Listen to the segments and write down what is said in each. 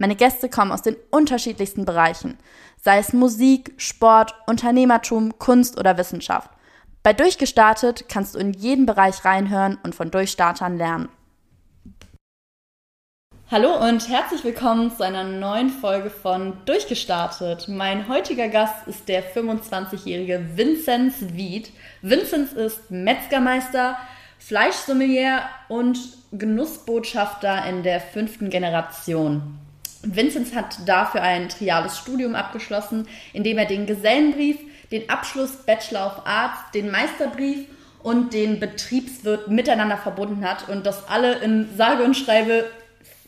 Meine Gäste kommen aus den unterschiedlichsten Bereichen, sei es Musik, Sport, Unternehmertum, Kunst oder Wissenschaft. Bei Durchgestartet kannst du in jeden Bereich reinhören und von Durchstartern lernen. Hallo und herzlich willkommen zu einer neuen Folge von Durchgestartet. Mein heutiger Gast ist der 25-jährige Vinzenz Wied. Vinzenz ist Metzgermeister, Fleischsommelier und Genussbotschafter in der fünften Generation. Vinzenz hat dafür ein triales Studium abgeschlossen, in dem er den Gesellenbrief, den Abschluss Bachelor of Arts, den Meisterbrief und den Betriebswirt miteinander verbunden hat und das alle in sage und schreibe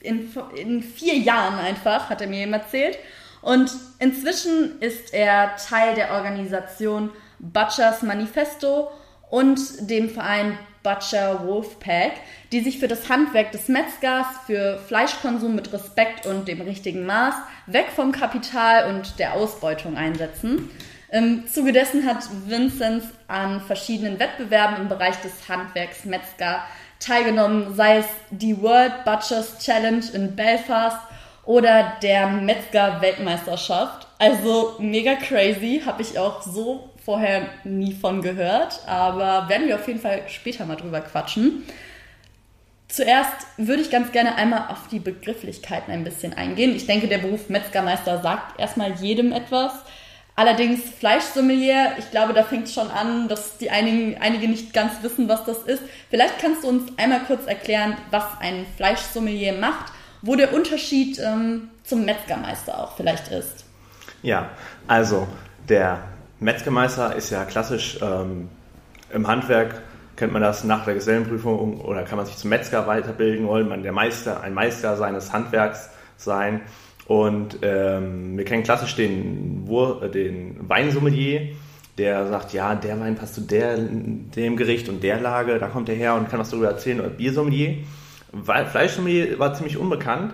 in, in vier Jahren einfach, hat er mir eben erzählt. Und inzwischen ist er Teil der Organisation Butchers Manifesto und dem Verein Butcher Wolfpack, die sich für das Handwerk des Metzgers, für Fleischkonsum mit Respekt und dem richtigen Maß, weg vom Kapital und der Ausbeutung einsetzen. Im Zuge dessen hat Vinzenz an verschiedenen Wettbewerben im Bereich des Handwerks Metzger teilgenommen, sei es die World Butchers Challenge in Belfast oder der Metzger Weltmeisterschaft. Also mega crazy, habe ich auch so vorher nie von gehört, aber werden wir auf jeden Fall später mal drüber quatschen. Zuerst würde ich ganz gerne einmal auf die Begrifflichkeiten ein bisschen eingehen. Ich denke, der Beruf Metzgermeister sagt erstmal jedem etwas. Allerdings Fleischsommelier, ich glaube, da fängt es schon an, dass die einigen, einige nicht ganz wissen, was das ist. Vielleicht kannst du uns einmal kurz erklären, was ein Fleischsommelier macht, wo der Unterschied ähm, zum Metzgermeister auch vielleicht ist. Ja, also der Metzgermeister ist ja klassisch ähm, im Handwerk kennt man das nach der Gesellenprüfung oder kann man sich zum Metzger weiterbilden wollen, man der Meister, ein Meister seines Handwerks sein. Und ähm, wir kennen klassisch den, Wur den Weinsommelier, der sagt, ja, der Wein passt zu der, dem Gericht und der Lage, da kommt er her und kann was darüber erzählen. Oder Biersommelier. Fleischsommelier war ziemlich unbekannt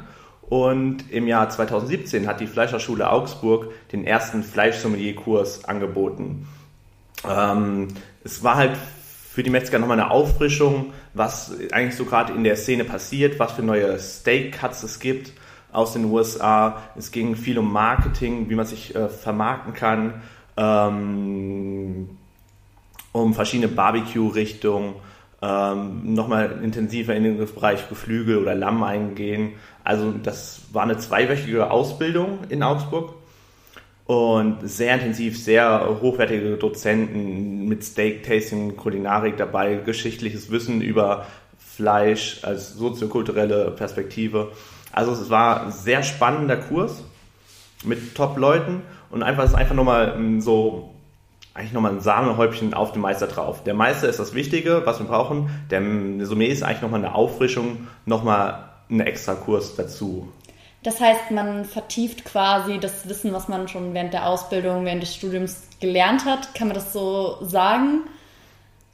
und im Jahr 2017 hat die Fleischerschule Augsburg den ersten Fleischsommelier-Kurs angeboten. Ähm, es war halt für die Metzger nochmal eine Auffrischung, was eigentlich so gerade in der Szene passiert, was für neue Steak-Cuts es gibt aus den USA. Es ging viel um Marketing, wie man sich äh, vermarkten kann, ähm, um verschiedene Barbecue-Richtungen, ähm, nochmal intensiver in den Bereich Geflügel oder Lamm eingehen. Also das war eine zweiwöchige Ausbildung in Augsburg und sehr intensiv, sehr hochwertige Dozenten mit Steak-Tasting, Kulinarik dabei, geschichtliches Wissen über Fleisch als soziokulturelle Perspektive. Also es war ein sehr spannender Kurs mit Top-Leuten und einfach ist einfach nochmal so eigentlich nochmal ein Sahnehäubchen auf den Meister drauf. Der Meister ist das Wichtige, was wir brauchen. Der Sommelier ist eigentlich nochmal eine Auffrischung, nochmal ein extra Kurs dazu. Das heißt, man vertieft quasi das Wissen, was man schon während der Ausbildung, während des Studiums gelernt hat. Kann man das so sagen?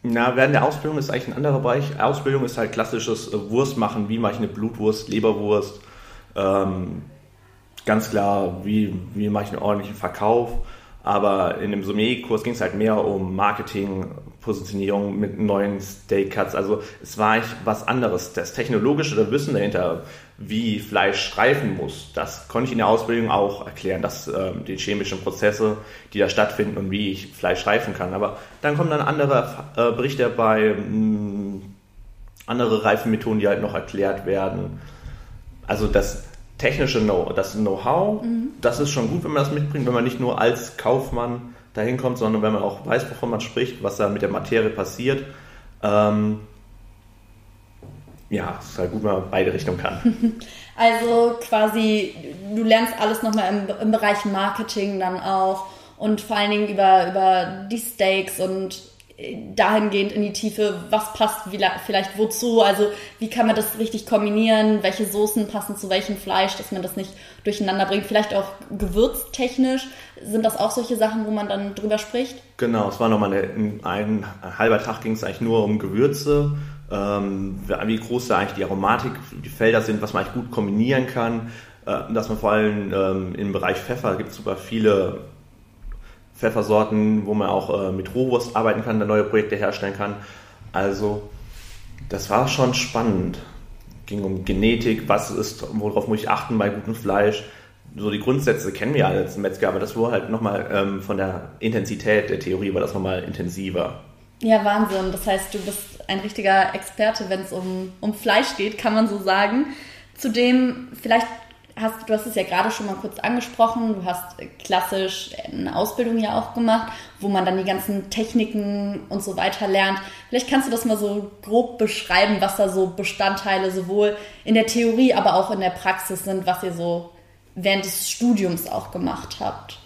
Na, während der Ausbildung ist eigentlich ein anderer Bereich. Ausbildung ist halt klassisches äh, Wurstmachen. Wie mache ich eine Blutwurst, Leberwurst? Ähm, ganz klar, wie, wie mache ich einen ordentlichen Verkauf? Aber in dem Sommelier-Kurs ging es halt mehr um Marketing, Positionierung mit neuen Steak-Cuts. Also es war eigentlich was anderes. Das technologische das Wissen dahinter, wie Fleisch streifen muss, das konnte ich in der Ausbildung auch erklären, dass äh, die chemischen Prozesse, die da stattfinden und wie ich Fleisch streifen kann. Aber dann kommen dann andere äh, Berichte bei, mh, hm, andere Reifenmethoden, die halt noch erklärt werden. Also das technische Know, das Know-how, mhm. das ist schon gut, wenn man das mitbringt, wenn man nicht nur als Kaufmann dahin kommt, sondern wenn man auch weiß, wovon man spricht, was da mit der Materie passiert. Ähm, ja, es ist halt gut, wenn man beide Richtungen kann. Also quasi, du lernst alles nochmal im, im Bereich Marketing dann auch und vor allen Dingen über, über die Steaks und dahingehend in die Tiefe, was passt vielleicht wozu, also wie kann man das richtig kombinieren, welche Soßen passen zu welchem Fleisch, dass man das nicht durcheinander bringt, vielleicht auch gewürztechnisch, sind das auch solche Sachen, wo man dann drüber spricht? Genau, es war nochmal ein, ein halber Tag ging es eigentlich nur um Gewürze, ähm, wie groß da eigentlich die Aromatik, die Felder sind, was man eigentlich gut kombinieren kann, äh, dass man vor allem ähm, im Bereich Pfeffer gibt es super viele Pfeffersorten, wo man auch äh, mit Rohwurst arbeiten kann, da neue Projekte herstellen kann. Also das war schon spannend. Ging um Genetik, was ist, worauf muss ich achten bei gutem Fleisch. So die Grundsätze kennen wir alle als Metzger, aber das war halt nochmal ähm, von der Intensität der Theorie war das nochmal intensiver. Ja, Wahnsinn. Das heißt, du bist ein richtiger Experte, wenn es um, um Fleisch geht, kann man so sagen. Zudem, vielleicht hast, du hast es ja gerade schon mal kurz angesprochen, du hast klassisch eine Ausbildung ja auch gemacht, wo man dann die ganzen Techniken und so weiter lernt. Vielleicht kannst du das mal so grob beschreiben, was da so Bestandteile sowohl in der Theorie, aber auch in der Praxis sind, was ihr so während des Studiums auch gemacht habt.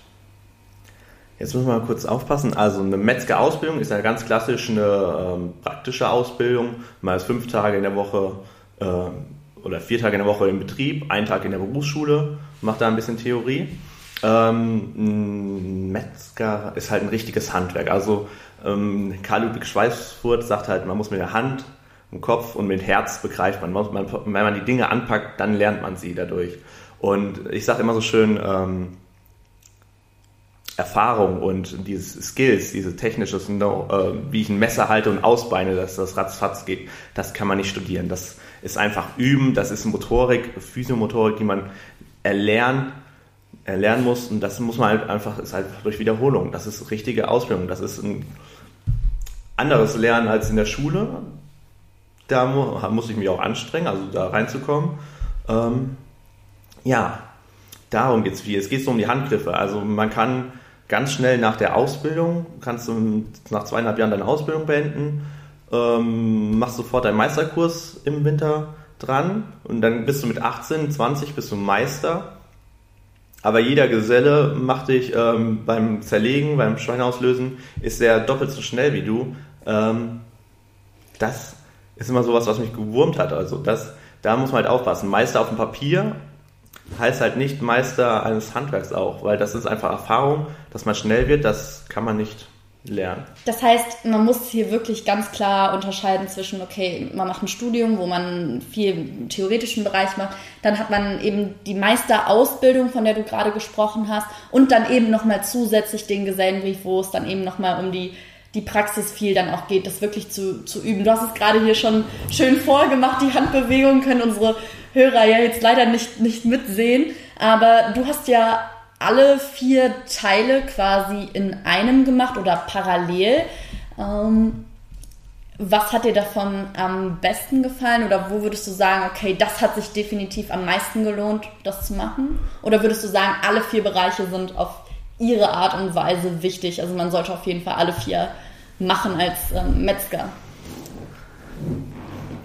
Jetzt wir mal kurz aufpassen. Also eine Metzger-Ausbildung ist ja ganz klassisch eine ähm, praktische Ausbildung. Man ist fünf Tage in der Woche ähm, oder vier Tage in der Woche im Betrieb, einen Tag in der Berufsschule, macht da ein bisschen Theorie. Ähm, ein Metzger ist halt ein richtiges Handwerk. Also ähm, Karl Ludwig Schweißfurt sagt halt, man muss mit der Hand, dem Kopf und mit dem Herz begreift man. man. Wenn man die Dinge anpackt, dann lernt man sie dadurch. Und ich sage immer so schön, ähm, Erfahrung und diese Skills, diese technisches äh, wie ich ein Messer halte und ausbeine, dass das ratzfatz geht, das kann man nicht studieren. Das ist einfach üben, das ist Motorik, Physiomotorik, die man erlernt, erlernen muss und das muss man halt einfach, ist halt durch Wiederholung. Das ist richtige Ausbildung, das ist ein anderes Lernen als in der Schule. Da muss ich mich auch anstrengen, also da reinzukommen. Ähm, ja, darum geht es viel. Es geht so um die Handgriffe. Also man kann ganz schnell nach der Ausbildung, kannst du nach zweieinhalb Jahren deine Ausbildung beenden ähm, machst sofort deinen Meisterkurs im Winter dran und dann bist du mit 18, 20 bist du Meister. Aber jeder Geselle macht dich ähm, beim Zerlegen, beim Schweinauslösen, ist er doppelt so schnell wie du. Ähm, das ist immer sowas, was mich gewurmt hat. Also das, da muss man halt aufpassen. Meister auf dem Papier heißt halt nicht Meister eines Handwerks auch, weil das ist einfach Erfahrung, dass man schnell wird, das kann man nicht lernen. Das heißt, man muss hier wirklich ganz klar unterscheiden zwischen, okay, man macht ein Studium, wo man viel im theoretischen Bereich macht, dann hat man eben die Meisterausbildung, von der du gerade gesprochen hast, und dann eben nochmal zusätzlich den Gesellenbrief, wo es dann eben nochmal um die, die Praxis viel dann auch geht, das wirklich zu, zu üben. Du hast es gerade hier schon schön vorgemacht, die Handbewegungen können unsere Hörer ja jetzt leider nicht, nicht mitsehen, aber du hast ja alle vier Teile quasi in einem gemacht oder parallel. Ähm, was hat dir davon am besten gefallen oder wo würdest du sagen, okay, das hat sich definitiv am meisten gelohnt, das zu machen? Oder würdest du sagen, alle vier Bereiche sind auf ihre Art und Weise wichtig? Also man sollte auf jeden Fall alle vier machen als ähm, Metzger.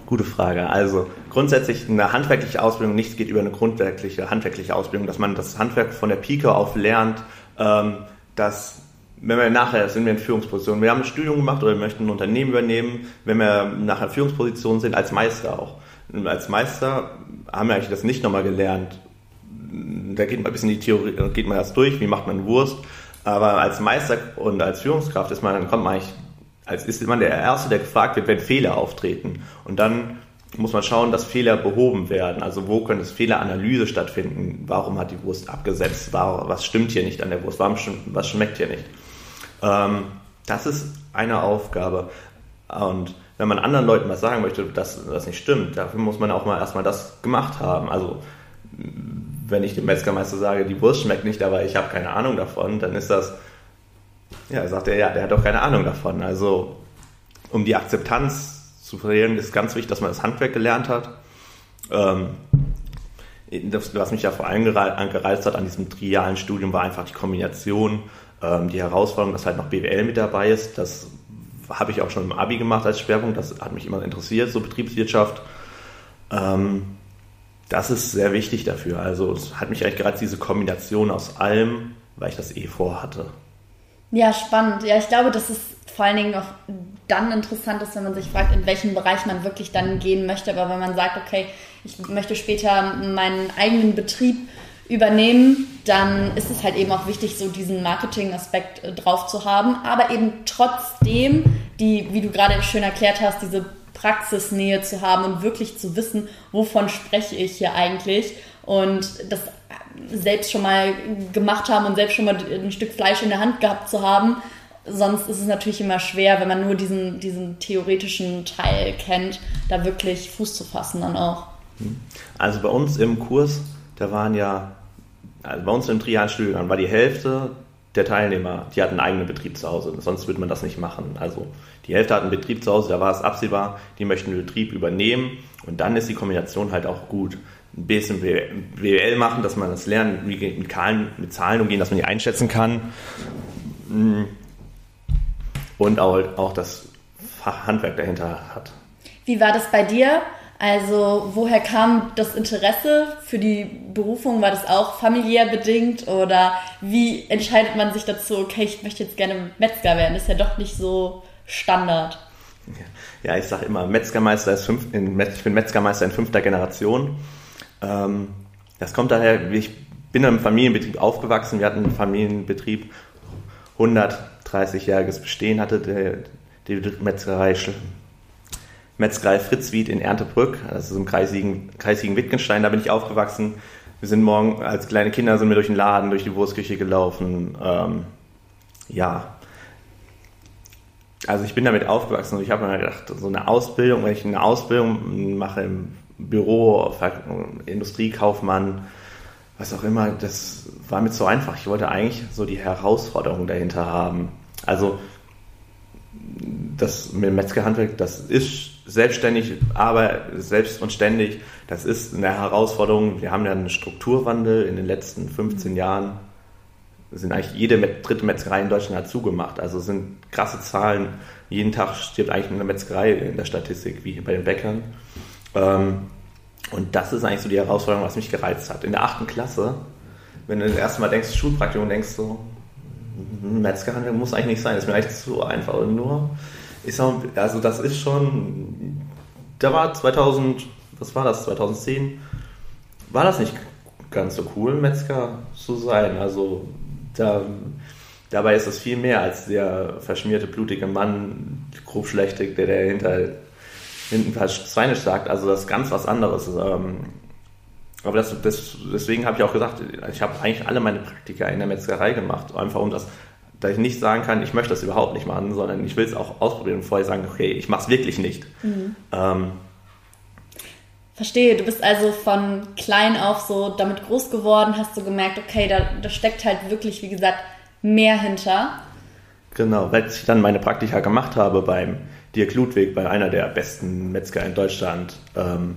Gute Frage. Also grundsätzlich eine handwerkliche Ausbildung, nichts geht über eine grundwerkliche handwerkliche Ausbildung, dass man das Handwerk von der Pike auf lernt, ähm, dass wenn wir nachher sind wir in Führungspositionen, wir haben ein Studium gemacht oder wir möchten ein Unternehmen übernehmen, wenn wir nachher Führungspositionen sind, als Meister auch. Als Meister haben wir eigentlich das nicht nochmal gelernt. Da geht man ein bisschen in die Theorie, geht man erst durch, wie macht man Wurst. Aber als Meister und als Führungskraft ist man, dann kommt man eigentlich als ist man der Erste, der gefragt wird, wenn Fehler auftreten. Und dann muss man schauen, dass Fehler behoben werden. Also wo könnte es Fehleranalyse stattfinden? Warum hat die Wurst abgesetzt? Was stimmt hier nicht an der Wurst? Was schmeckt hier nicht? Ähm, das ist eine Aufgabe. Und wenn man anderen Leuten was sagen möchte, dass das nicht stimmt, dafür muss man auch mal erstmal das gemacht haben. Also wenn ich dem Metzgermeister sage, die Wurst schmeckt nicht, aber ich habe keine Ahnung davon, dann ist das ja, sagt er, ja, der hat doch keine Ahnung davon. Also, um die Akzeptanz zu verlieren, ist ganz wichtig, dass man das Handwerk gelernt hat. Ähm, das, was mich ja vor allem gereizt hat an diesem trialen Studium, war einfach die Kombination, ähm, die Herausforderung, dass halt noch BWL mit dabei ist. Das habe ich auch schon im Abi gemacht als Schwerpunkt. Das hat mich immer interessiert, so Betriebswirtschaft. Ähm, das ist sehr wichtig dafür. Also es hat mich eigentlich gereizt, diese Kombination aus allem, weil ich das eh vorhatte. Ja, spannend. Ja, ich glaube, das ist vor allen Dingen auch dann interessant ist, wenn man sich fragt, in welchen Bereich man wirklich dann gehen möchte. Aber wenn man sagt, okay, ich möchte später meinen eigenen Betrieb übernehmen, dann ist es halt eben auch wichtig, so diesen Marketing-Aspekt äh, drauf zu haben, aber eben trotzdem die, wie du gerade schön erklärt hast, diese Praxisnähe zu haben und wirklich zu wissen, wovon spreche ich hier eigentlich und das selbst schon mal gemacht haben und selbst schon mal ein Stück Fleisch in der Hand gehabt zu haben, sonst ist es natürlich immer schwer, wenn man nur diesen, diesen theoretischen Teil kennt, da wirklich Fuß zu fassen dann auch. Also bei uns im Kurs, da waren ja, also bei uns im Trialstudium war die Hälfte der Teilnehmer, die hatten einen eigenen Betrieb zu Hause, sonst würde man das nicht machen. Also die Hälfte hat einen Betrieb zu Hause, da war es absehbar, die möchten den Betrieb übernehmen und dann ist die Kombination halt auch gut. Ein bisschen BWL machen, dass man das lernt, Zahlen, mit Zahlen umgehen, dass man die einschätzen kann und auch, auch das Fachhandwerk dahinter hat. Wie war das bei dir? Also woher kam das Interesse für die Berufung? War das auch familiär bedingt oder wie entscheidet man sich dazu, okay, ich möchte jetzt gerne Metzger werden? Das ist ja doch nicht so Standard. Ja, ich sage immer, Metzgermeister ist fünf, in, ich bin Metzgermeister in fünfter Generation. Ähm, das kommt daher, ich bin in einem Familienbetrieb aufgewachsen. Wir hatten einen Familienbetrieb, 130-jähriges Bestehen hatte der, die Metzgerei Metzgerei Fritzwied in Erntebrück, ist im kreisigen, kreisigen Wittgenstein, da bin ich aufgewachsen. Wir sind morgen als kleine Kinder sind wir durch den Laden, durch die Wurstküche gelaufen. Ähm, ja, also ich bin damit aufgewachsen und ich habe mir gedacht, so eine Ausbildung, wenn ich eine Ausbildung mache im Büro, Industriekaufmann, was auch immer, das war mir zu einfach. Ich wollte eigentlich so die Herausforderung dahinter haben. Also das mit dem Metzgerhandwerk, das ist selbstständig, aber selbst und ständig, das ist eine Herausforderung. Wir haben ja einen Strukturwandel in den letzten 15 Jahren. Sind eigentlich jede dritte Metzgerei in Deutschland hat zugemacht. Also sind krasse Zahlen. Jeden Tag stirbt eigentlich eine Metzgerei in der Statistik, wie bei den Bäckern. Ähm, und das ist eigentlich so die Herausforderung, was mich gereizt hat. In der achten Klasse, wenn du das erste Mal denkst, Schulpraktikum, denkst so, Metzgerhandel muss eigentlich nicht sein, ist mir eigentlich zu einfach. Und nur ich sag, also das ist schon, da war 2000, was war das, 2010, war das nicht ganz so cool, Metzger zu sein. Also da, dabei ist es viel mehr als der verschmierte, blutige Mann, grobschlächtig, der dahinter hinten Schweine sagt. Also das ist ganz was anderes. Ähm, aber das, das, deswegen habe ich auch gesagt, ich habe eigentlich alle meine Praktika in der Metzgerei gemacht, einfach um das da ich nicht sagen kann, ich möchte das überhaupt nicht machen, sondern ich will es auch ausprobieren und vorher sagen, okay, ich mache es wirklich nicht. Mhm. Ähm, Verstehe, du bist also von klein auf so damit groß geworden, hast du gemerkt, okay, da, da steckt halt wirklich, wie gesagt, mehr hinter. Genau, weil ich dann meine Praktika gemacht habe beim Dirk Ludwig, bei einer der besten Metzger in Deutschland, ähm,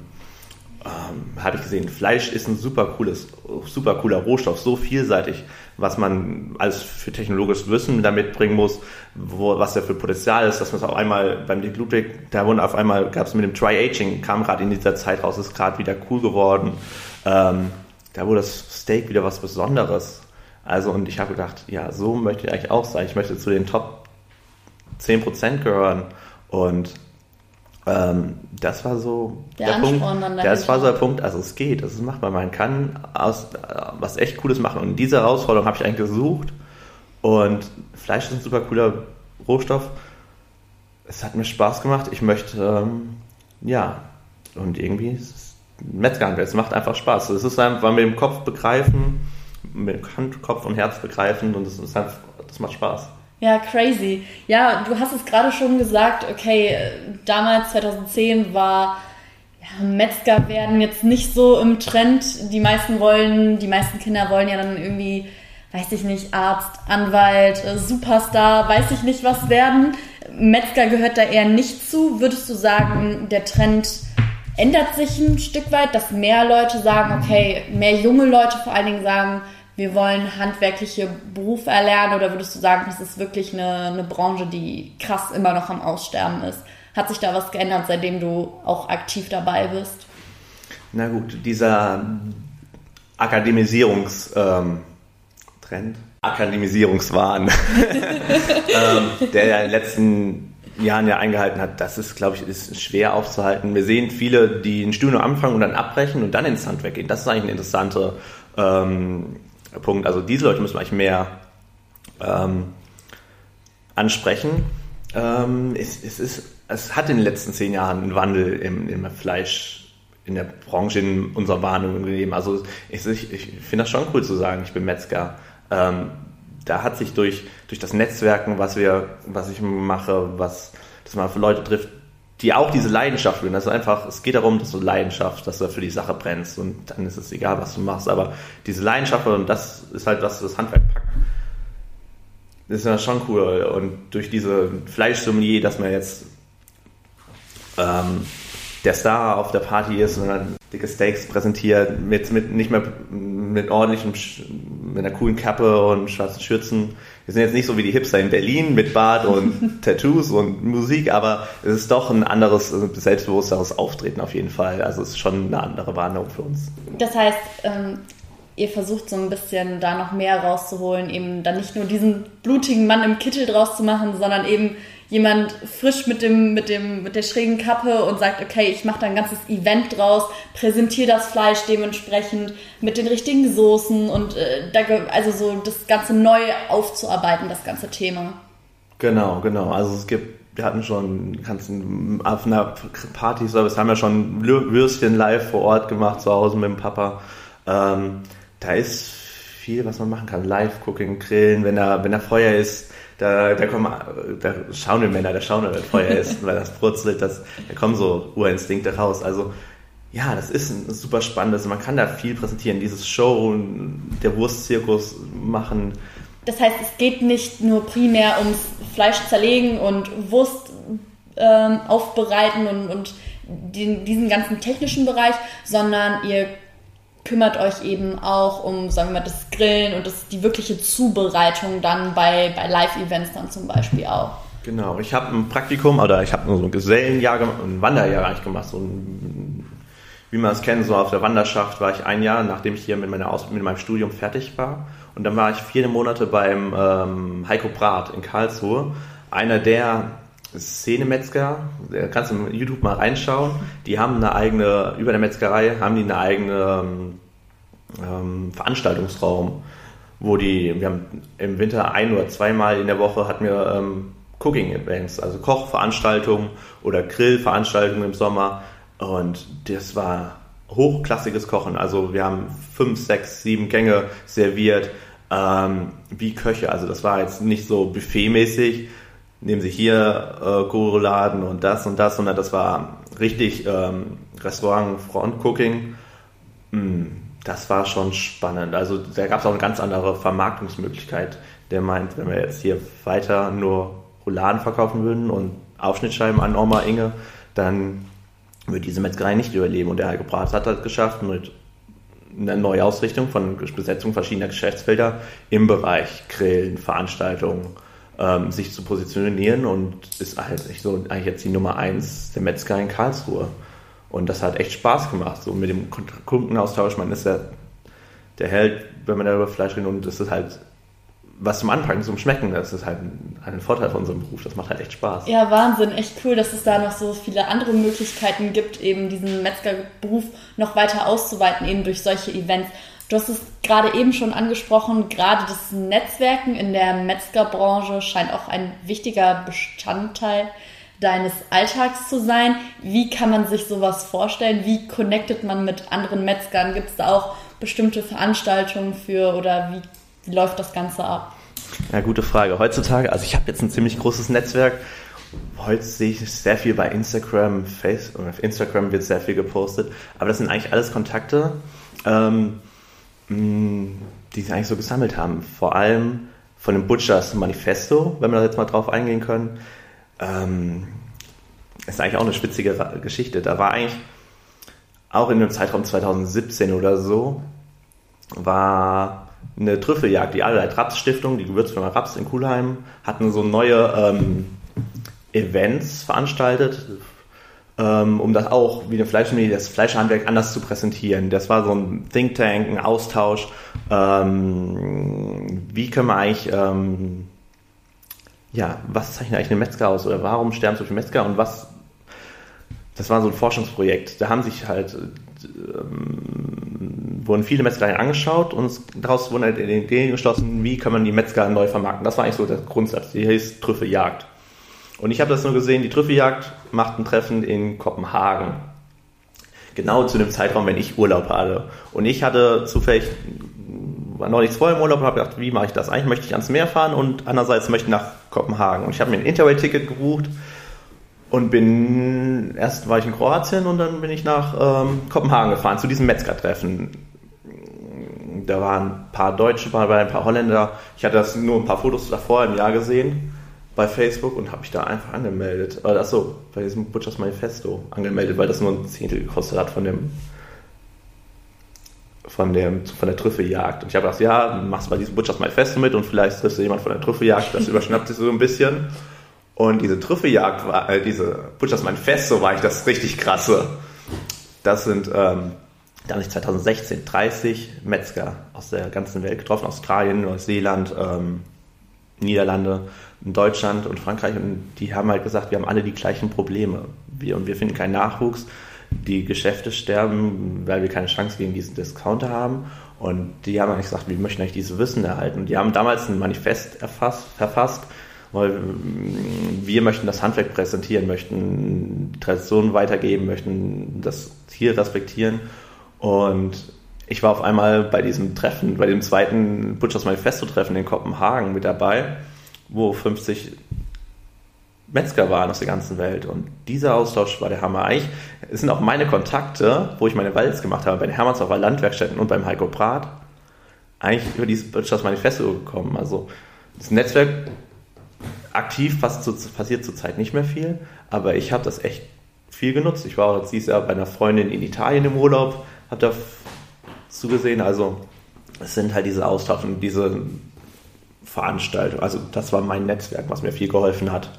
ähm, habe ich gesehen, Fleisch ist ein super cooles, super cooler Rohstoff, so vielseitig, was man als für technologisches Wissen damit bringen muss, wo, was da für Potenzial ist, dass man es auf einmal beim Dick Ludwig, da wurden auf einmal, gab es mit dem Tri-Aging, kam gerade in dieser Zeit raus, ist gerade wieder cool geworden. Ähm, da wurde das Steak wieder was Besonderes. Also, und ich habe gedacht, ja, so möchte ich eigentlich auch sein. Ich möchte zu den Top 10% gehören. Und ähm, das war so der, der Punkt. Das war so der Punkt, also es geht, also es macht man. Man kann aus, äh, was echt Cooles machen. Und diese Herausforderung habe ich eigentlich gesucht. Und Fleisch ist ein super cooler Rohstoff. Es hat mir Spaß gemacht. Ich möchte, ähm, ja, und irgendwie ist es Metzgerhandel. Es macht einfach Spaß. Es ist einfach mit dem Kopf begreifen, mit Hand, Kopf und Herz begreifen und es ist einfach, das macht Spaß. Ja, crazy. Ja, du hast es gerade schon gesagt, okay, damals 2010 war ja, Metzger werden jetzt nicht so im Trend. Die meisten wollen, die meisten Kinder wollen ja dann irgendwie, weiß ich nicht, Arzt, Anwalt, äh, Superstar, weiß ich nicht was werden. Metzger gehört da eher nicht zu. Würdest du sagen, der Trend ändert sich ein Stück weit, dass mehr Leute sagen, okay, mehr junge Leute vor allen Dingen sagen, wir wollen handwerkliche Berufe erlernen oder würdest du sagen, das ist wirklich eine, eine Branche, die krass immer noch am Aussterben ist? Hat sich da was geändert, seitdem du auch aktiv dabei bist? Na gut, dieser Akademisierungstrend. Ähm, Akademisierungswahn, ähm, der ja in den letzten Jahren ja eingehalten hat, das ist, glaube ich, ist schwer aufzuhalten. Wir sehen viele, die ein Studium anfangen und dann abbrechen und dann ins Handwerk gehen. Das ist eigentlich ein interessanter ähm, Punkt. Also diese Leute müssen wir eigentlich mehr ähm, ansprechen. Ähm, es, es, ist, es hat in den letzten zehn Jahren einen Wandel im, im Fleisch, in der Branche, in unserer Wahrnehmung gegeben. Also ich, ich, ich finde das schon cool zu sagen, ich bin Metzger. Ähm, da hat sich durch, durch das Netzwerken, was wir, was ich mache, was, dass man für Leute trifft, die auch diese Leidenschaft. Das ist einfach, es geht darum, dass du Leidenschaft, dass du für die Sache brennst und dann ist es egal, was du machst. Aber diese Leidenschaft und das ist halt, was das Handwerk packt. Das ist ja schon cool. Und durch diese Fleischsommelier, dass man jetzt ähm, der Star auf der Party ist und dann dicke Steaks präsentiert, mit, mit nicht mehr mit ordentlichem, mit einer coolen Kappe und schwarzen Schürzen. Wir sind jetzt nicht so wie die Hipster in Berlin mit Bart und Tattoos und Musik, aber es ist doch ein anderes, selbstbewussteres Auftreten auf jeden Fall. Also es ist schon eine andere Wahrnehmung für uns. Das heißt, ähm, ihr versucht so ein bisschen da noch mehr rauszuholen, eben dann nicht nur diesen blutigen Mann im Kittel draus zu machen, sondern eben jemand frisch mit dem mit dem mit der schrägen Kappe und sagt, okay, ich mache da ein ganzes Event draus, präsentiere das Fleisch dementsprechend mit den richtigen Soßen und äh, da, also so das ganze neu aufzuarbeiten, das ganze Thema. Genau, genau. Also es gibt wir hatten schon ganzen auf einer Party-Service haben wir schon Würstchen live vor Ort gemacht zu Hause mit dem Papa. Ähm, da ist viel, was man machen kann. Live-Cooking, Grillen, wenn da, wenn da Feuer ist, da, da kommen, da schauen die Männer, da schauen wir, wenn Feuer ist, weil das brutzelt, das, da kommen so Urinstinkte raus. Also, ja, das ist ein super spannendes, man kann da viel präsentieren, dieses Show, der Wurstzirkus machen. Das heißt, es geht nicht nur primär ums Fleisch zerlegen und Wurst ähm, aufbereiten und, und den, diesen ganzen technischen Bereich, sondern ihr kümmert euch eben auch um, sagen wir mal, das Grillen und das, die wirkliche Zubereitung dann bei, bei Live-Events dann zum Beispiel auch. Genau, ich habe ein Praktikum oder ich habe so ein Gesellenjahr, ein Wanderjahr eigentlich gemacht, so ein, wie man es kennt, so auf der Wanderschaft war ich ein Jahr, nachdem ich hier mit, meiner Aus mit meinem Studium fertig war. Und dann war ich vier Monate beim ähm, Heiko Brat in Karlsruhe, einer der Szenemetzger, kannst du in YouTube mal reinschauen, die haben eine eigene, über der Metzgerei haben die eine eigene ähm, Veranstaltungsraum, wo die, wir haben im Winter ein oder zweimal in der Woche hatten wir ähm, Cooking-Events, also Kochveranstaltungen oder Grillveranstaltungen im Sommer. Und das war hochklassiges Kochen, also wir haben fünf, sechs, sieben Gänge serviert, ähm, wie Köche, also das war jetzt nicht so buffetmäßig, nehmen Sie hier äh, Guruladen und das und das, sondern das war richtig ähm, Restaurant Front Cooking. Mm, das war schon spannend. Also da gab es auch eine ganz andere Vermarktungsmöglichkeit. Der meint, wenn wir jetzt hier weiter nur Rouladen verkaufen würden und Aufschnittscheiben an Oma Inge, dann würde diese Metzgerei nicht überleben. Und der Heiko Brat hat das geschafft mit einer Neuausrichtung von Besetzung verschiedener Geschäftsfelder im Bereich Grillen, Veranstaltungen, ähm, sich zu positionieren und ist halt so eigentlich jetzt die Nummer eins der Metzger in Karlsruhe. Und das hat echt Spaß gemacht, so mit dem Kundenaustausch. Man ist ja der Held, wenn man da über Fleisch redet und das ist halt was zum Anpacken, zum Schmecken, das ist halt ein, ein, Vorteil von unserem Beruf. Das macht halt echt Spaß. Ja, Wahnsinn, echt cool, dass es da noch so viele andere Möglichkeiten gibt, eben diesen Metzgerberuf noch weiter auszuweiten, eben durch solche Events. Du hast es gerade eben schon angesprochen, gerade das Netzwerken in der Metzgerbranche scheint auch ein wichtiger Bestandteil deines Alltags zu sein. Wie kann man sich sowas vorstellen? Wie connectet man mit anderen Metzgern? Gibt es da auch bestimmte Veranstaltungen für oder wie, wie läuft das Ganze ab? Ja, gute Frage. Heutzutage, also ich habe jetzt ein ziemlich großes Netzwerk. Heute sehe ich sehr viel bei Instagram, Facebook, auf Instagram wird sehr viel gepostet, aber das sind eigentlich alles Kontakte. Ähm, die sie eigentlich so gesammelt haben. Vor allem von dem Butchers Manifesto, wenn wir da jetzt mal drauf eingehen können. Ähm, ist eigentlich auch eine spitzige Geschichte. Da war eigentlich auch in dem Zeitraum 2017 oder so, war eine Trüffeljagd. Die Adelaide Raps Stiftung, die Gewürzfirma Raps in Kulheim, hatten so neue ähm, Events veranstaltet ähm, um das auch wie eine Fleischfamilie, das Fleischhandwerk anders zu präsentieren. Das war so ein Think Tank, ein Austausch ähm, wie können wir eigentlich, ähm, ja, was zeichnet eigentlich eine Metzger aus oder warum sterben so viele Metzger und was, das war so ein Forschungsprojekt. Da haben sich halt, ähm, wurden viele Metzgereien angeschaut und daraus wurden halt Ideen geschlossen, wie kann man die Metzger neu vermarkten. Das war eigentlich so der Grundsatz. Die hieß Trüffeljagd. Und ich habe das nur gesehen, die Trüffeljagd macht ein Treffen in Kopenhagen. Genau zu dem Zeitraum, wenn ich Urlaub hatte. Und ich hatte zufällig, war noch nichts im Urlaub und habe gedacht, wie mache ich das? Eigentlich möchte ich ans Meer fahren und andererseits möchte ich nach Kopenhagen. Und ich habe mir ein Interrail-Ticket gebucht und bin, erst war ich in Kroatien und dann bin ich nach ähm, Kopenhagen gefahren, zu diesem Metzger-Treffen. Da waren ein paar Deutsche dabei, ein paar Holländer. Ich hatte das nur ein paar Fotos davor im Jahr gesehen bei Facebook und habe mich da einfach angemeldet. Äh, achso, bei diesem Butchers Manifesto angemeldet, weil das nur ein Zehntel gekostet hat von dem von, dem, von der Trüffeljagd. Und ich habe gedacht, ja, machst bei diesem Butchers Manifesto mit und vielleicht triffst du jemand von der Trüffeljagd, das überschnappt sich so ein bisschen. Und diese Trüffeljagd war, äh, diese Butchers Manifesto war ich das richtig krasse. Das sind, ähm, da habe ich 2016 30 Metzger aus der ganzen Welt getroffen, Australien, Neuseeland, ähm, Niederlande, Deutschland und Frankreich und die haben halt gesagt, wir haben alle die gleichen Probleme. Wir, und wir finden keinen Nachwuchs. Die Geschäfte sterben, weil wir keine Chance gegen diesen Discounter haben. Und die haben eigentlich gesagt, wir möchten eigentlich dieses Wissen erhalten. Und die haben damals ein Manifest erfasst, verfasst, weil wir möchten das Handwerk präsentieren, möchten Traditionen weitergeben, möchten das hier respektieren. Und ich war auf einmal bei diesem Treffen, bei dem zweiten Butchers Manifesto-Treffen in Kopenhagen mit dabei wo 50 Metzger waren aus der ganzen Welt. Und dieser Austausch war der Hammer. Eigentlich sind auch meine Kontakte, wo ich meine Walz gemacht habe, bei den Hermannshofer Landwerkstätten und beim Heiko Brat, eigentlich über dieses Wirtschafts Manifesto gekommen. Also das Netzwerk aktiv zu, passiert zurzeit nicht mehr viel, aber ich habe das echt viel genutzt. Ich war jetzt dieses Jahr bei einer Freundin in Italien im Urlaub, habe da zugesehen. Also es sind halt diese Austausch und diese Veranstaltung. Also das war mein Netzwerk, was mir viel geholfen hat.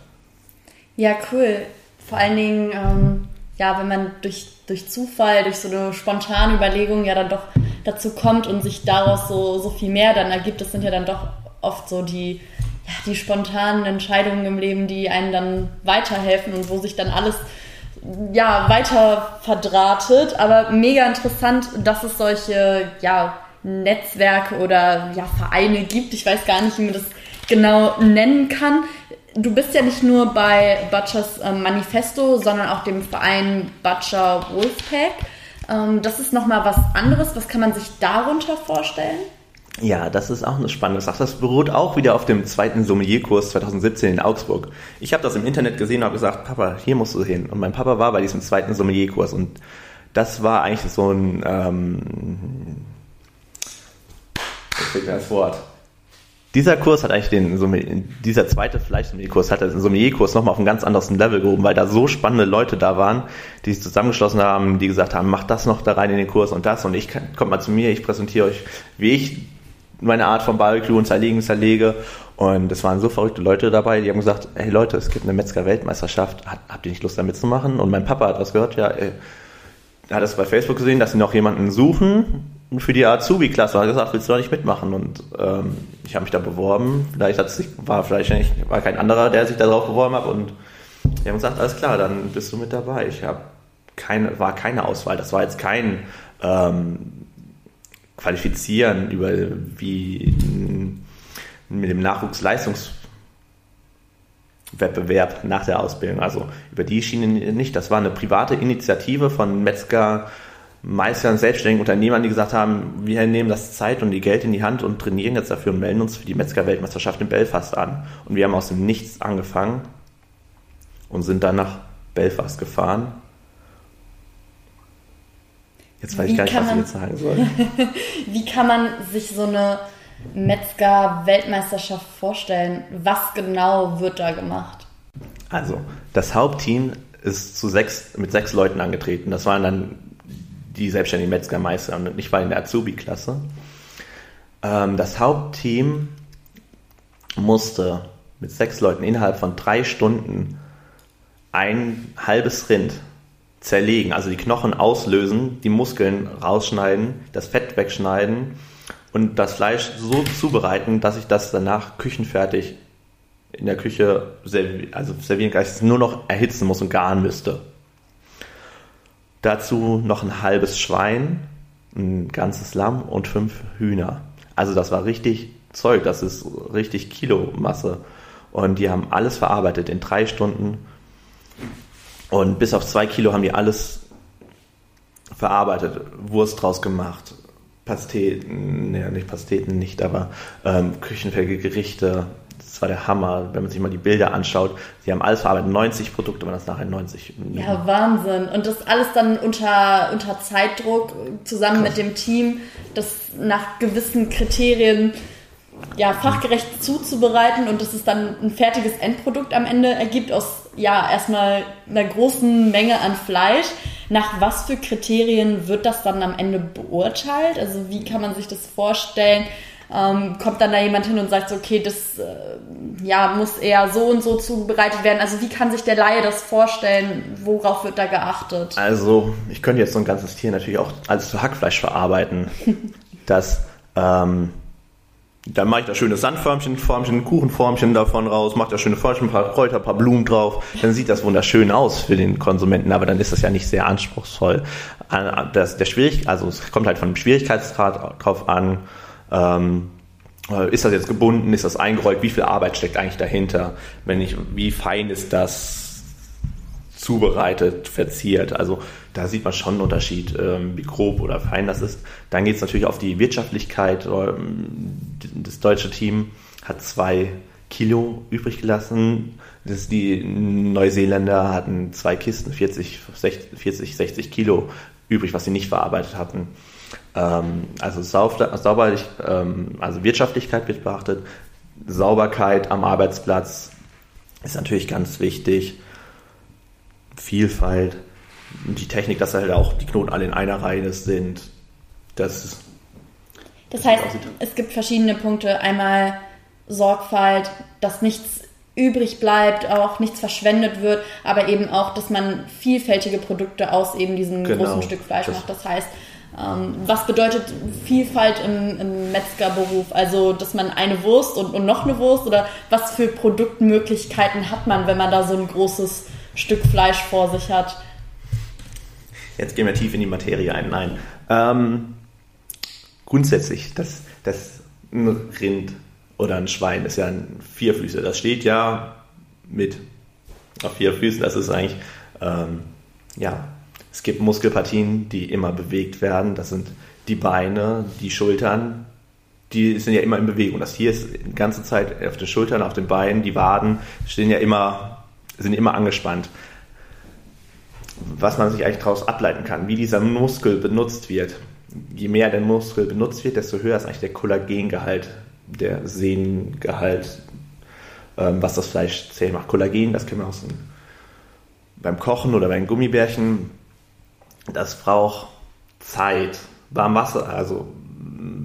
Ja, cool. Vor allen Dingen, ähm, ja, wenn man durch, durch Zufall, durch so eine spontane Überlegung ja dann doch dazu kommt und sich daraus so, so viel mehr dann ergibt, das sind ja dann doch oft so die, ja, die spontanen Entscheidungen im Leben, die einen dann weiterhelfen und wo sich dann alles ja, weiter verdrahtet. Aber mega interessant, dass es solche, ja, Netzwerke oder ja, Vereine gibt. Ich weiß gar nicht, wie man das genau nennen kann. Du bist ja nicht nur bei Butchers ähm, Manifesto, sondern auch dem Verein Butcher Wolfpack. Ähm, das ist nochmal was anderes. Was kann man sich darunter vorstellen? Ja, das ist auch eine spannende Sache. Das beruht auch wieder auf dem zweiten Sommelierkurs 2017 in Augsburg. Ich habe das im Internet gesehen und habe gesagt, Papa, hier musst du hin. Und mein Papa war bei diesem zweiten Sommelierkurs und das war eigentlich so ein ähm, mir das Wort. Dieser Kurs hat eigentlich den, dieser zweite Fleischsommelier-Kurs hat den Sommelier-Kurs nochmal auf ein ganz anderes Level gehoben, weil da so spannende Leute da waren, die sich zusammengeschlossen haben, die gesagt haben, mach das noch da rein in den Kurs und das und ich kommt mal zu mir, ich präsentiere euch, wie ich meine Art von Barbecue und Zerlegen zerlege und es waren so verrückte Leute dabei, die haben gesagt, hey Leute, es gibt eine Metzger-Weltmeisterschaft, habt ihr nicht Lust da mitzumachen? Und mein Papa hat das gehört, ja, ey, er hat es bei Facebook gesehen, dass sie noch jemanden suchen für die Azubi-Klasse. Hat gesagt, willst du da nicht mitmachen? Und ähm, ich habe mich da beworben. Vielleicht hat sich, war vielleicht nicht, war kein anderer, der sich da drauf beworben hat. Und die haben gesagt, alles klar, dann bist du mit dabei. Ich habe keine, war keine Auswahl. Das war jetzt kein ähm, Qualifizieren über wie mit dem Nachwuchsleistungs Wettbewerb nach der Ausbildung. Also über die Schiene nicht. Das war eine private Initiative von Metzger, Meistern, selbstständigen Unternehmern, die gesagt haben, wir nehmen das Zeit und die Geld in die Hand und trainieren jetzt dafür und melden uns für die Metzger-Weltmeisterschaft in Belfast an. Und wir haben aus dem Nichts angefangen und sind dann nach Belfast gefahren. Jetzt weiß Wie ich gar nicht, was man, ich jetzt sagen soll. Wie kann man sich so eine Metzger-Weltmeisterschaft vorstellen? Was genau wird da gemacht? Also, das Hauptteam ist zu sechs, mit sechs Leuten angetreten. Das waren dann die selbstständigen Metzgermeister und ich war in der Azubi-Klasse. Ähm, das Hauptteam musste mit sechs Leuten innerhalb von drei Stunden ein halbes Rind zerlegen, also die Knochen auslösen, die Muskeln rausschneiden, das Fett wegschneiden und das Fleisch so zubereiten, dass ich das danach küchenfertig in der Küche servi also servieren kann, es nur noch erhitzen muss und garen müsste. Dazu noch ein halbes Schwein, ein ganzes Lamm und fünf Hühner. Also das war richtig Zeug, das ist richtig Kilomasse. Und die haben alles verarbeitet in drei Stunden. Und bis auf zwei Kilo haben die alles verarbeitet, Wurst draus gemacht, Pasteten, ne, nicht Pasteten nicht, aber ähm, küchenfähige Gerichte, das war der Hammer, wenn man sich mal die Bilder anschaut. Sie haben alles verarbeitet, 90 Produkte waren das nachher 90. Ja, Wahnsinn. Und das alles dann unter, unter Zeitdruck zusammen Krass. mit dem Team, das nach gewissen Kriterien ja, fachgerecht zuzubereiten und dass es dann ein fertiges Endprodukt am Ende ergibt aus ja erstmal einer großen Menge an Fleisch. Nach was für Kriterien wird das dann am Ende beurteilt? Also wie kann man sich das vorstellen? ähm, kommt dann da jemand hin und sagt, so, okay, das äh, ja, muss eher so und so zubereitet werden. Also wie kann sich der Laie das vorstellen? Worauf wird da geachtet? Also ich könnte jetzt so ein ganzes Tier natürlich auch als Hackfleisch verarbeiten. das ähm, dann mache ich da schöne Sandförmchen, Formchen, Kuchenformchen davon raus, mache da schöne Formchen, ein paar Kräuter, ein paar Blumen drauf. Dann sieht das wunderschön aus für den Konsumenten, aber dann ist das ja nicht sehr anspruchsvoll. Äh, das, der Schwierig, also es kommt halt von dem Schwierigkeitsgrad drauf an. Ähm, äh, ist das jetzt gebunden? Ist das eingerollt? Wie viel Arbeit steckt eigentlich dahinter? Wenn ich, wie fein ist das zubereitet, verziert? Also da sieht man schon einen Unterschied, ähm, wie grob oder fein das ist. Dann geht es natürlich auf die Wirtschaftlichkeit. Ähm, das deutsche Team hat zwei Kilo übrig gelassen. Das die Neuseeländer hatten zwei Kisten, 40, 60, 40, 60 Kilo übrig, was sie nicht verarbeitet hatten. Ähm, also sauber, also Wirtschaftlichkeit wird beachtet, Sauberkeit am Arbeitsplatz ist natürlich ganz wichtig, Vielfalt, die Technik, dass halt auch die Knoten alle in einer Reihe sind. Das, das heißt, es gibt verschiedene Punkte. Einmal Sorgfalt, dass nichts übrig bleibt, auch nichts verschwendet wird, aber eben auch, dass man vielfältige Produkte aus eben diesem genau, großen Stück Fleisch das macht. Das heißt, ähm, was bedeutet Vielfalt im, im, Metzgerberuf? Also, dass man eine Wurst und, und, noch eine Wurst oder was für Produktmöglichkeiten hat man, wenn man da so ein großes Stück Fleisch vor sich hat? Jetzt gehen wir tief in die Materie ein. Nein. Ähm, grundsätzlich, das, das ein Rind oder ein Schwein ist ja ein Vierfüßer. Das steht ja mit auf vier Füßen. Das ist eigentlich ähm, ja es gibt Muskelpartien, die immer bewegt werden. Das sind die Beine, die Schultern. Die sind ja immer in Bewegung. Das hier ist die ganze Zeit auf den Schultern, auf den Beinen, die Waden stehen ja immer, sind immer angespannt. Was man sich eigentlich daraus ableiten kann, wie dieser Muskel benutzt wird. Je mehr der Muskel benutzt wird, desto höher ist eigentlich der Kollagengehalt, der Sehnengehalt, ähm, was das Fleisch zäh macht. Kollagen, das kennen wir aus dem, beim Kochen oder beim Gummibärchen das braucht Zeit. Warm Wasser, also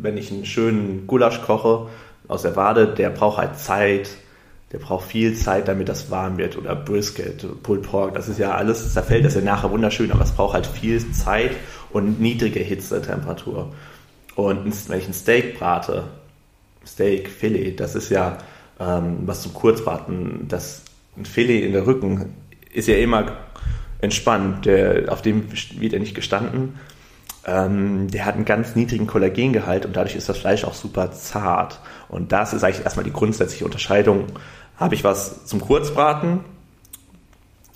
wenn ich einen schönen Gulasch koche aus der Wade, der braucht halt Zeit. Der braucht viel Zeit, damit das warm wird. Oder Brisket, Pulled Pork, das ist ja alles, das zerfällt das ja nachher wunderschön, aber es braucht halt viel Zeit und niedrige Hitzetemperatur. Und wenn ich ein Steak brate, Steak, Filet, das ist ja ähm, was zum Kurzbraten, das ein Filet in der Rücken ist ja immer entspannt. Der, auf dem wird er nicht gestanden. Ähm, der hat einen ganz niedrigen Kollagengehalt und dadurch ist das Fleisch auch super zart. Und das ist eigentlich erstmal die grundsätzliche Unterscheidung. Habe ich was zum Kurzbraten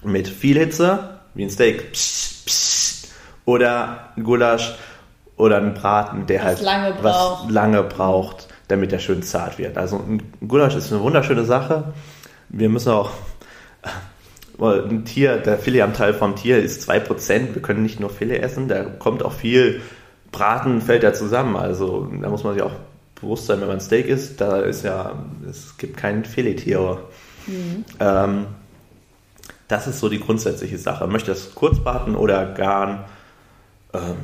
mit viel Hitze, wie ein Steak, psch, psch, oder ein Gulasch oder ein Braten, der was halt lange was lange braucht, damit er schön zart wird. Also ein Gulasch ist eine wunderschöne Sache. Wir müssen auch ein Tier, der Filetanteil vom Tier ist 2%. Wir können nicht nur Filet essen, da kommt auch viel Braten, fällt da zusammen. Also da muss man sich auch bewusst sein, wenn man Steak isst, da ist ja, es gibt kein Filettier. Mhm. Ähm, das ist so die grundsätzliche Sache. Möchte es kurz braten oder garen? Ähm,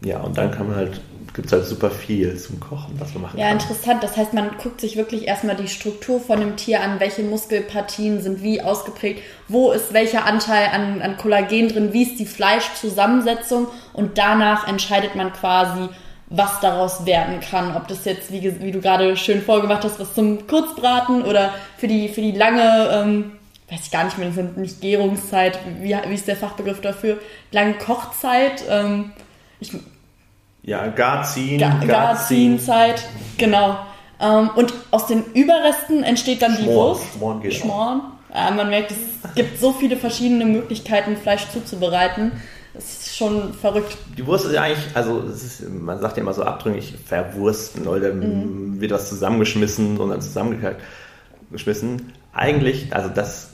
ja, und dann kann man halt gibt es halt super viel zum Kochen, was man machen ja, kann. Ja, interessant. Das heißt, man guckt sich wirklich erstmal die Struktur von dem Tier an, welche Muskelpartien sind wie ausgeprägt, wo ist welcher Anteil an, an Kollagen drin, wie ist die Fleischzusammensetzung und danach entscheidet man quasi, was daraus werden kann. Ob das jetzt, wie, wie du gerade schön vorgemacht hast, was zum Kurzbraten oder für die, für die lange, ähm, weiß ich gar nicht mehr, das sind nicht Gärungszeit, wie, wie ist der Fachbegriff dafür? Lange Kochzeit. Ähm, ich, ja, Garziehen. Ga Garziehenzeit, genau. Ähm, und aus den Überresten entsteht dann Schmoren. die Wurst. Schmoren geht Schmoren. Ja, man merkt, es gibt so viele verschiedene Möglichkeiten, Fleisch zuzubereiten. Das ist schon verrückt. Die Wurst ist ja eigentlich, also ist, man sagt ja immer so abdringlich, verwursten oder mhm. wird was zusammengeschmissen und dann zusammengeschmissen. Eigentlich, also das,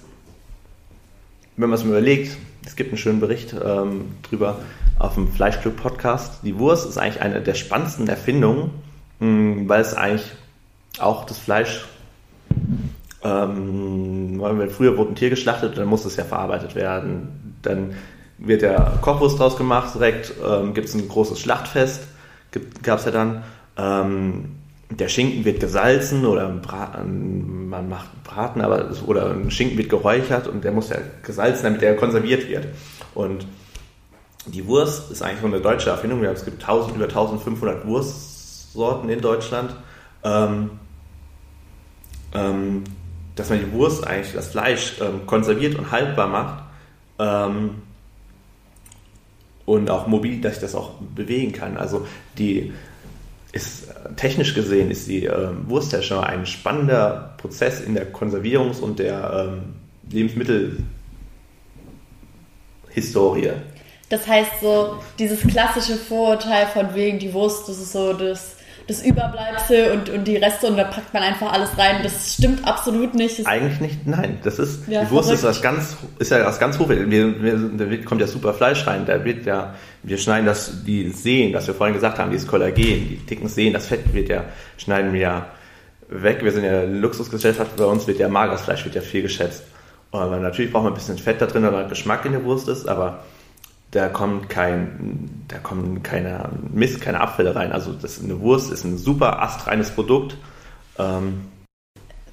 wenn man es mal überlegt, es gibt einen schönen Bericht ähm, drüber auf dem Fleischclub Podcast. Die Wurst ist eigentlich eine der spannendsten Erfindungen, mh, mm, weil es eigentlich auch das Fleisch ähm, weil früher wurde ein Tier geschlachtet, dann muss es ja verarbeitet werden. Dann wird der Kochwurst draus gemacht, direkt ähm, gibt es ein großes Schlachtfest, gab es ja dann. Ähm, der Schinken wird gesalzen oder Braten, man macht Braten, aber oder ein Schinken wird geräuchert und der muss ja gesalzen, damit der konserviert wird. Und die Wurst ist eigentlich eine deutsche Erfindung. Es gibt 1000, über 1500 Wurstsorten in Deutschland. Ähm, ähm, dass man die Wurst eigentlich, das Fleisch ähm, konserviert und haltbar macht ähm, und auch mobil, dass ich das auch bewegen kann. Also die ist technisch gesehen ist die ähm, Wurstherstellung ein spannender Prozess in der Konservierungs- und der ähm, Lebensmittelhistorie. Das heißt so, dieses klassische Vorurteil von wegen die Wurst, das ist so das das Überbleibsel und, und die Reste und da packt man einfach alles rein. Das stimmt absolut nicht. Das Eigentlich nicht, nein. Das ist, ja, die Wurst ist was ganz, ist ja was ganz hochwertiges. Da kommt ja super Fleisch rein. Da wird ja, wir schneiden das, die Sehen, was wir vorhin gesagt haben, dieses Kollagen, die dicken Sehen, das Fett wird ja, schneiden wir ja weg. Wir sind ja Luxusgesellschaft, bei uns wird ja mageres Fleisch wird ja viel geschätzt. Aber natürlich braucht man ein bisschen Fett da drin, weil Geschmack in der Wurst ist, aber da kommt kein, da kommen keine Mist, keine Abfälle rein. Also das eine Wurst ist ein super astreines Produkt. Ähm,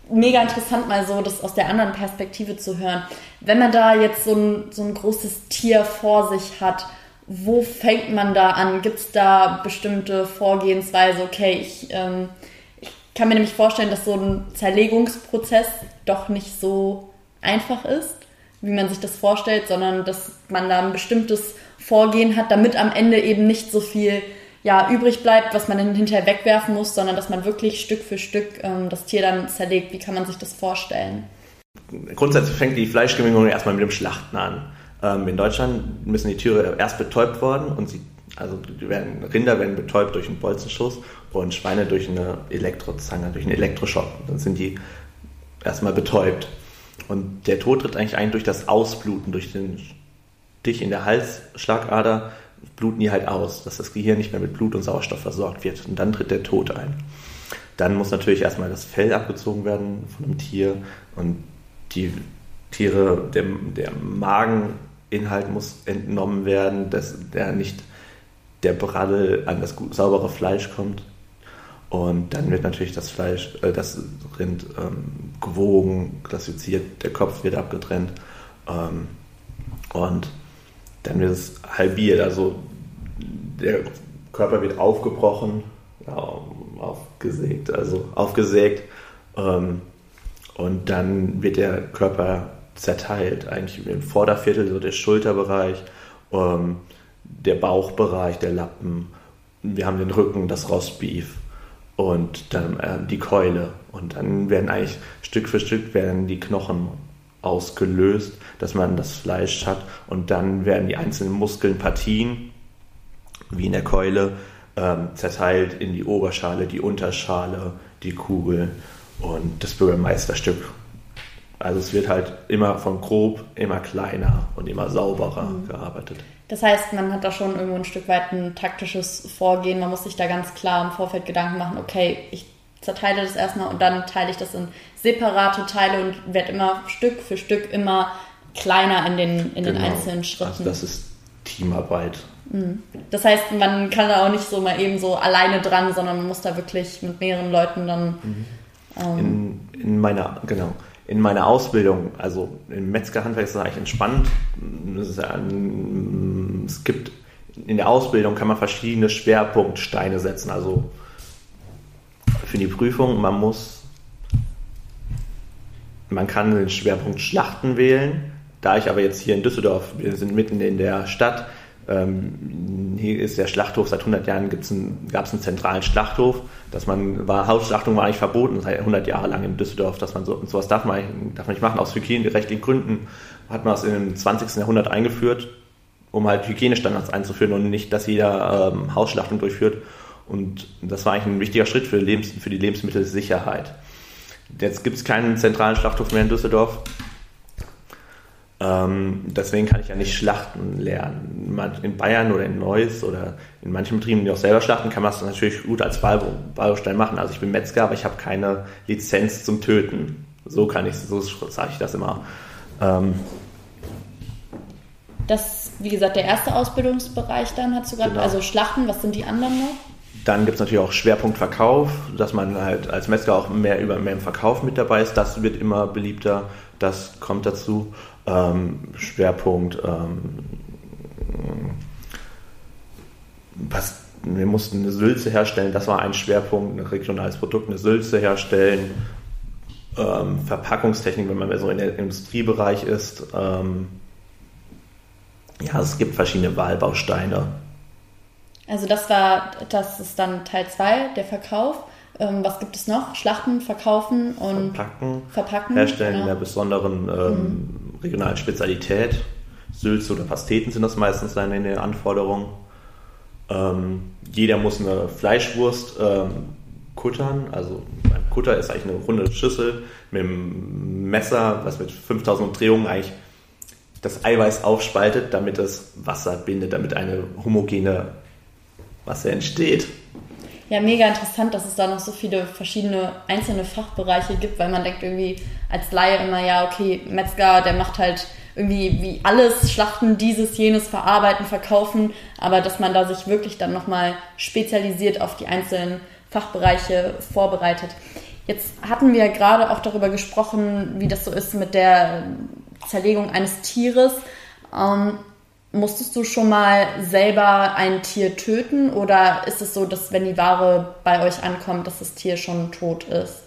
Mega interessant, mal so das aus der anderen Perspektive zu hören. Wenn man da jetzt so ein, so ein großes Tier vor sich hat, wo fängt man da an? Gibt es da bestimmte Vorgehensweise? Okay, ich, ähm, ich kann mir nämlich vorstellen, dass so ein Zerlegungsprozess doch nicht so einfach ist wie man sich das vorstellt, sondern dass man da ein bestimmtes Vorgehen hat, damit am Ende eben nicht so viel ja, übrig bleibt, was man dann hinterher wegwerfen muss, sondern dass man wirklich Stück für Stück ähm, das Tier dann zerlegt. Wie kann man sich das vorstellen? Grundsätzlich fängt die Fleischgewinnung erstmal mit dem Schlachten an. Ähm, in Deutschland müssen die Tiere erst betäubt worden und sie, also werden, Rinder werden betäubt durch einen Bolzenschuss und Schweine durch eine Elektrozange, durch einen Elektroschock. Dann sind die erstmal betäubt. Und der Tod tritt eigentlich ein durch das Ausbluten, durch den Stich in der Halsschlagader bluten die halt aus, dass das Gehirn nicht mehr mit Blut und Sauerstoff versorgt wird. Und dann tritt der Tod ein. Dann muss natürlich erstmal das Fell abgezogen werden von dem Tier und die Tiere, der, der Mageninhalt muss entnommen werden, dass der nicht der Braddel an das saubere Fleisch kommt. Und dann wird natürlich das Fleisch, äh, das Rind ähm, gewogen, klassifiziert, der Kopf wird abgetrennt ähm, und dann wird es halbiert. Also der Körper wird aufgebrochen, ja, aufgesägt, also aufgesägt ähm, und dann wird der Körper zerteilt, eigentlich im Vorderviertel, so der Schulterbereich, ähm, der Bauchbereich, der Lappen. Wir haben den Rücken, das Rostbeef und dann äh, die Keule. Und dann werden eigentlich Stück für Stück werden die Knochen ausgelöst, dass man das Fleisch hat und dann werden die einzelnen Muskeln, Partien, wie in der Keule, ähm, zerteilt in die Oberschale, die Unterschale, die Kugel und das Bürgermeisterstück. Also es wird halt immer von grob immer kleiner und immer sauberer mhm. gearbeitet. Das heißt, man hat da schon irgendwo ein Stück weit ein taktisches Vorgehen. Man muss sich da ganz klar im Vorfeld Gedanken machen, okay, ich zerteile das erstmal und dann teile ich das in separate Teile und werde immer Stück für Stück immer kleiner in den, in genau. den einzelnen Schritten. Also das ist Teamarbeit. Mhm. Das heißt, man kann da auch nicht so mal eben so alleine dran, sondern man muss da wirklich mit mehreren Leuten dann. Mhm. Ähm, in, in meiner, genau in meiner Ausbildung, also im Metzgerhandwerk ist es eigentlich entspannt. Es, gibt in der Ausbildung kann man verschiedene Schwerpunktsteine setzen. Also für die Prüfung, man muss, man kann den Schwerpunkt Schlachten wählen. Da ich aber jetzt hier in Düsseldorf, wir sind mitten in der Stadt, ähm, hier ist der Schlachthof, seit 100 Jahren gab es einen zentralen Schlachthof, dass man, war, Hausschlachtung war eigentlich verboten, seit 100 Jahre lang in Düsseldorf, dass man so, sowas darf man, darf man nicht machen, aus hygienerechtlichen Gründen hat man das im 20. Jahrhundert eingeführt, um halt Hygienestandards einzuführen und nicht, dass jeder ähm, Hausschlachtung durchführt. Und das war eigentlich ein wichtiger Schritt für, Lebens für die Lebensmittelsicherheit. Jetzt gibt es keinen zentralen Schlachthof mehr in Düsseldorf. Ähm, deswegen kann ich ja nicht Schlachten lernen. In Bayern oder in Neuss oder in manchen Betrieben, die auch selber schlachten, kann man es natürlich gut als Baustein machen. Also ich bin Metzger, aber ich habe keine Lizenz zum Töten. So kann ich, so sage ich das immer. Ähm, das, wie gesagt, der erste Ausbildungsbereich dann, hast du gerade, genau. also Schlachten, was sind die anderen noch? Dann gibt es natürlich auch Schwerpunkt Verkauf, dass man halt als Metzger auch mehr über mehr im Verkauf mit dabei ist. Das wird immer beliebter, das kommt dazu. Ähm, Schwerpunkt, ähm, was, wir mussten eine Sülze herstellen, das war ein Schwerpunkt, ein regionales Produkt, eine Sülze herstellen. Ähm, Verpackungstechnik, wenn man mehr so in der Industriebereich ist. Ähm, ja, es gibt verschiedene Wahlbausteine. Also das war, das ist dann Teil 2, der Verkauf. Ähm, was gibt es noch? Schlachten, verkaufen und verpacken. verpacken herstellen genau. in einer besonderen ähm, mhm. Regionalen Spezialität. Sülze oder Pasteten sind das meistens dann in den Anforderungen. Ähm, jeder muss eine Fleischwurst ähm, kuttern. Also ein Kutter ist eigentlich eine runde Schüssel mit einem Messer, was mit 5000 Umdrehungen eigentlich das Eiweiß aufspaltet, damit es Wasser bindet, damit eine homogene Masse entsteht. Ja, mega interessant, dass es da noch so viele verschiedene einzelne Fachbereiche gibt, weil man denkt irgendwie als Laie immer, ja, okay, Metzger, der macht halt irgendwie wie alles, Schlachten, dieses, jenes, verarbeiten, verkaufen, aber dass man da sich wirklich dann nochmal spezialisiert auf die einzelnen Fachbereiche vorbereitet. Jetzt hatten wir gerade auch darüber gesprochen, wie das so ist mit der Zerlegung eines Tieres. Ähm, musstest du schon mal selber ein Tier töten oder ist es so, dass wenn die Ware bei euch ankommt, dass das Tier schon tot ist?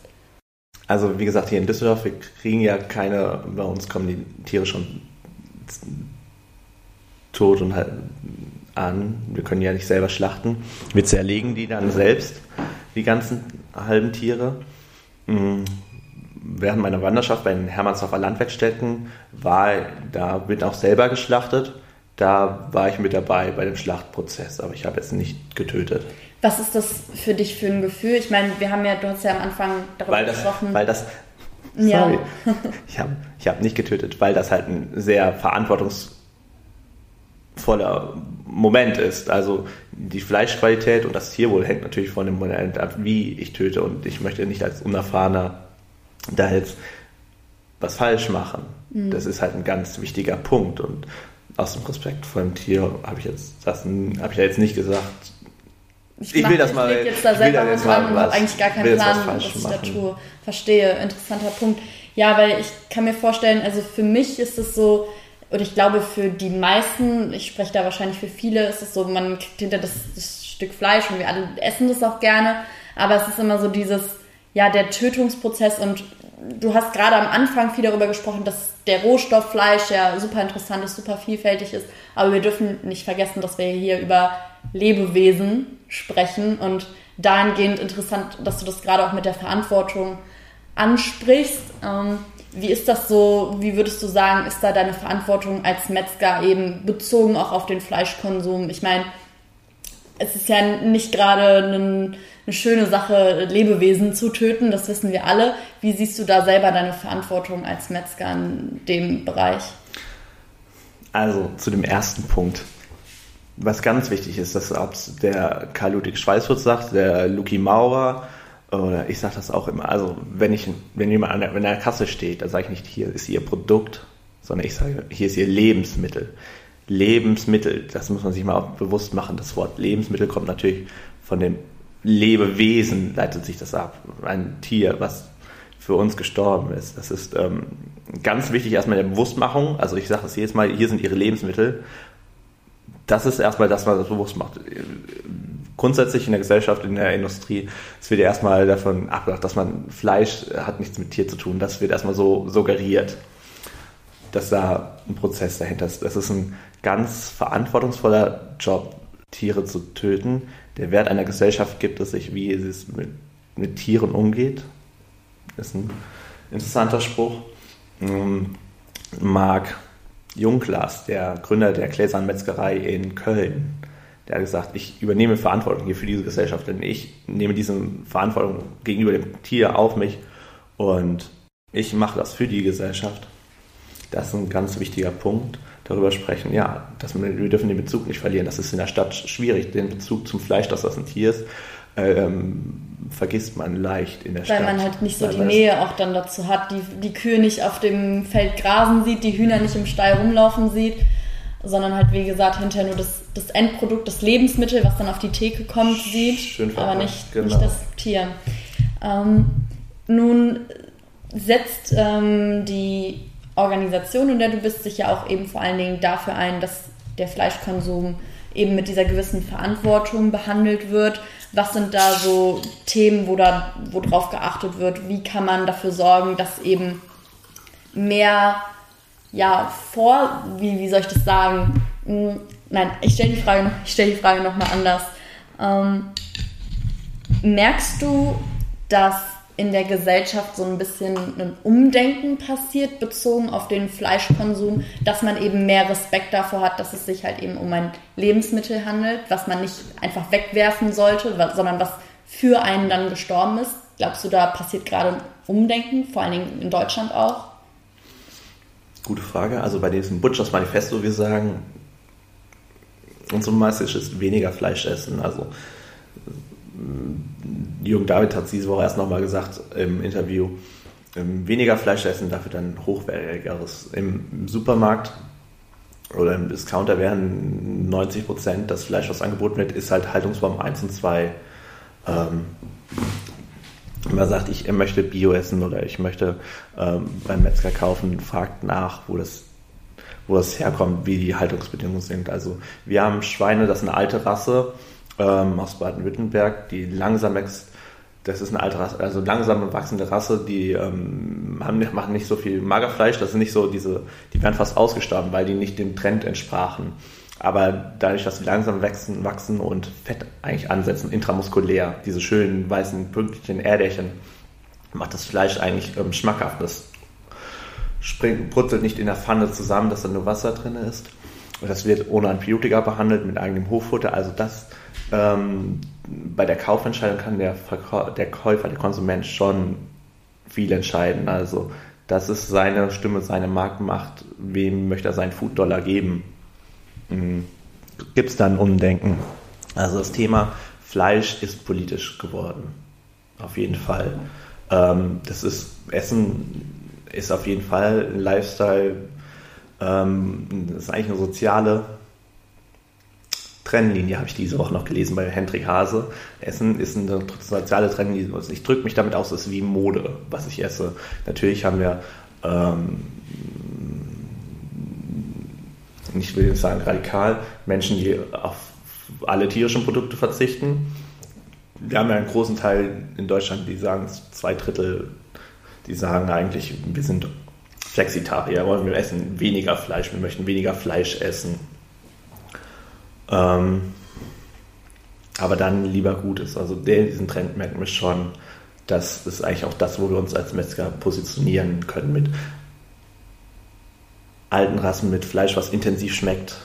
Also wie gesagt, hier in Düsseldorf, wir kriegen ja keine, bei uns kommen die Tiere schon tot und halt an. Wir können ja nicht selber schlachten. Wir zerlegen die dann selbst, die ganzen halben Tiere. Mhm während meiner Wanderschaft bei den Hermannshofer Landwerkstätten war, da wird auch selber geschlachtet. Da war ich mit dabei bei dem Schlachtprozess, aber ich habe jetzt nicht getötet. Was ist das für dich für ein Gefühl? Ich meine, wir haben ja, du hast ja am Anfang darüber weil das, gesprochen. Weil das, sorry, ja. ich habe ich hab nicht getötet, weil das halt ein sehr verantwortungsvoller Moment ist. Also die Fleischqualität und das Tierwohl hängt natürlich von dem Moment ab, wie ich töte. Und ich möchte nicht als unerfahrener da jetzt was falsch machen. Mhm. Das ist halt ein ganz wichtiger Punkt. Und aus dem Respekt vor dem Tier habe ich jetzt das habe ich ja jetzt nicht gesagt. Ich, ich will das mal. Ich jetzt da selber jetzt dran und habe eigentlich gar keinen Plan, was ich da tue. Verstehe, interessanter Punkt. Ja, weil ich kann mir vorstellen, also für mich ist es so, und ich glaube für die meisten, ich spreche da wahrscheinlich für viele, ist es so, man kriegt hinter das, das Stück Fleisch und wir alle essen das auch gerne, aber es ist immer so dieses, ja, der Tötungsprozess und du hast gerade am Anfang viel darüber gesprochen, dass der Rohstoff Fleisch ja super interessant ist, super vielfältig ist, aber wir dürfen nicht vergessen, dass wir hier über Lebewesen sprechen und dahingehend interessant, dass du das gerade auch mit der Verantwortung ansprichst. Ähm, wie ist das so? Wie würdest du sagen, ist da deine Verantwortung als Metzger eben bezogen auch auf den Fleischkonsum? Ich meine, es ist ja nicht gerade ein eine schöne Sache, Lebewesen zu töten, das wissen wir alle. Wie siehst du da selber deine Verantwortung als Metzger in dem Bereich? Also zu dem ersten Punkt. Was ganz wichtig ist, dass ob der Karl-Ludwig Schweißfurt sagt, der Luki Maurer, oder ich sage das auch immer, also wenn ich, wenn jemand an der, wenn der Kasse steht, dann sage ich nicht, hier ist ihr Produkt, sondern ich sage, hier ist ihr Lebensmittel. Lebensmittel, das muss man sich mal bewusst machen. Das Wort Lebensmittel kommt natürlich von dem Lebewesen leitet sich das ab. Ein Tier, was für uns gestorben ist. Das ist ähm, ganz wichtig erstmal in der Bewusstmachung. Also ich sage das jedes Mal, hier sind ihre Lebensmittel. das ist erstmal, dass man das bewusst macht. Grundsätzlich in der Gesellschaft, in der Industrie, es wird ja erstmal davon abgedacht, dass man Fleisch hat nichts mit Tier zu tun. Das wird erstmal so suggeriert, dass da ein Prozess dahinter ist. Das ist ein ganz verantwortungsvoller Job, Tiere zu töten. Der Wert einer Gesellschaft gibt es sich, wie es mit, mit Tieren umgeht. Ist ein interessanter Spruch. Ähm, Marc Junglas, der Gründer der Gläsern Metzgerei in Köln, der hat gesagt, ich übernehme Verantwortung hier für diese Gesellschaft, denn ich nehme diese Verantwortung gegenüber dem Tier auf mich und ich mache das für die Gesellschaft. Das ist ein ganz wichtiger Punkt. Darüber sprechen, ja, dass wir, wir dürfen den Bezug nicht verlieren. Das ist in der Stadt schwierig, den Bezug zum Fleisch, dass das ein Tier ist, ähm, vergisst man leicht in der Weil Stadt. Weil man halt nicht so die Nähe auch dann dazu hat, die, die Kühe nicht auf dem Feld grasen sieht, die Hühner nicht im Stall rumlaufen sieht, sondern halt, wie gesagt, hinterher nur das, das Endprodukt, das Lebensmittel, was dann auf die Theke kommt, sieht, Schön aber nicht, genau. nicht das Tier. Ähm, nun setzt ähm, die Organisation, in der du bist, sich ja auch eben vor allen Dingen dafür ein, dass der Fleischkonsum eben mit dieser gewissen Verantwortung behandelt wird. Was sind da so Themen, wo, da, wo drauf geachtet wird? Wie kann man dafür sorgen, dass eben mehr, ja, vor, wie, wie soll ich das sagen? Hm, nein, ich stelle die Frage, ich Frage nochmal anders. Ähm, merkst du, dass in der Gesellschaft so ein bisschen ein Umdenken passiert, bezogen auf den Fleischkonsum, dass man eben mehr Respekt davor hat, dass es sich halt eben um ein Lebensmittel handelt, was man nicht einfach wegwerfen sollte, sondern was für einen dann gestorben ist. Glaubst du, da passiert gerade ein Umdenken, vor allen Dingen in Deutschland auch? Gute Frage. Also bei diesem Butchers Manifesto, wir sagen, unsere Message ist weniger Fleisch essen. Also Jürgen David hat es diese Woche erst nochmal gesagt im Interview, ähm, weniger Fleisch essen, dafür dann hochwertigeres. Im Supermarkt oder im Discounter werden 90 Prozent das Fleisch, was angeboten wird, ist halt Haltungsform 1 und 2. Ähm, wenn man sagt, ich möchte Bio essen oder ich möchte ähm, beim Metzger kaufen, fragt nach, wo das, wo das herkommt, wie die Haltungsbedingungen sind. Also wir haben Schweine, das ist eine alte Rasse, ähm, aus Baden-Württemberg, die langsam wächst. Das ist eine alte Rasse, also langsam wachsende Rasse, die ähm, haben, machen nicht so viel Magerfleisch, das sind nicht so diese, die werden fast ausgestorben, weil die nicht dem Trend entsprachen. Aber dadurch, dass sie langsam wachsen, wachsen und Fett eigentlich ansetzen, intramuskulär, diese schönen weißen Pünktchen, Erdärchen, macht das Fleisch eigentlich ähm, schmackhaft. Das springt, brutzelt nicht in der Pfanne zusammen, dass da nur Wasser drin ist. Und das wird ohne Antibiotika behandelt, mit eigenem Hochfutter. Also das ähm, bei der Kaufentscheidung kann der, der Käufer, der Konsument schon viel entscheiden. Also das ist seine Stimme, seine Marktmacht. Wem möchte er seinen Food-Dollar geben? Mhm. Gibt es dann Umdenken? Also das Thema Fleisch ist politisch geworden. Auf jeden Fall. Ähm, das ist Essen ist auf jeden Fall ein Lifestyle. Ähm, das ist eigentlich eine soziale Trennlinie, habe ich diese Woche noch gelesen bei Hendrik Hase. Essen ist eine soziale Trennlinie. Ich drücke mich damit aus, es ist wie Mode, was ich esse. Natürlich haben wir, ähm, ich will nicht sagen radikal, Menschen, die auf alle tierischen Produkte verzichten. Wir haben ja einen großen Teil in Deutschland, die sagen, zwei Drittel, die sagen eigentlich, wir sind Flexitarier, wir essen weniger Fleisch, wir möchten weniger Fleisch essen ähm, aber dann lieber Gutes. Also diesen Trend merken wir schon. Das ist eigentlich auch das, wo wir uns als Metzger positionieren können mit alten Rassen, mit Fleisch, was intensiv schmeckt.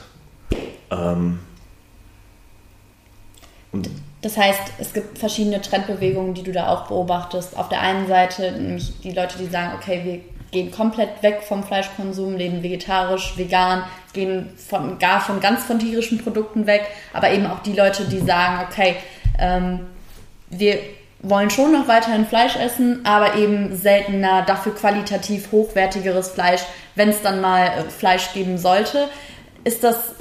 Ähm, das heißt, es gibt verschiedene Trendbewegungen, die du da auch beobachtest. Auf der einen Seite nämlich die Leute, die sagen, okay, wir gehen komplett weg vom Fleischkonsum, leben vegetarisch, vegan, gehen von, gar von ganz von tierischen Produkten weg, aber eben auch die Leute, die sagen, okay, ähm, wir wollen schon noch weiterhin Fleisch essen, aber eben seltener, dafür qualitativ hochwertigeres Fleisch, wenn es dann mal äh, Fleisch geben sollte. Ist das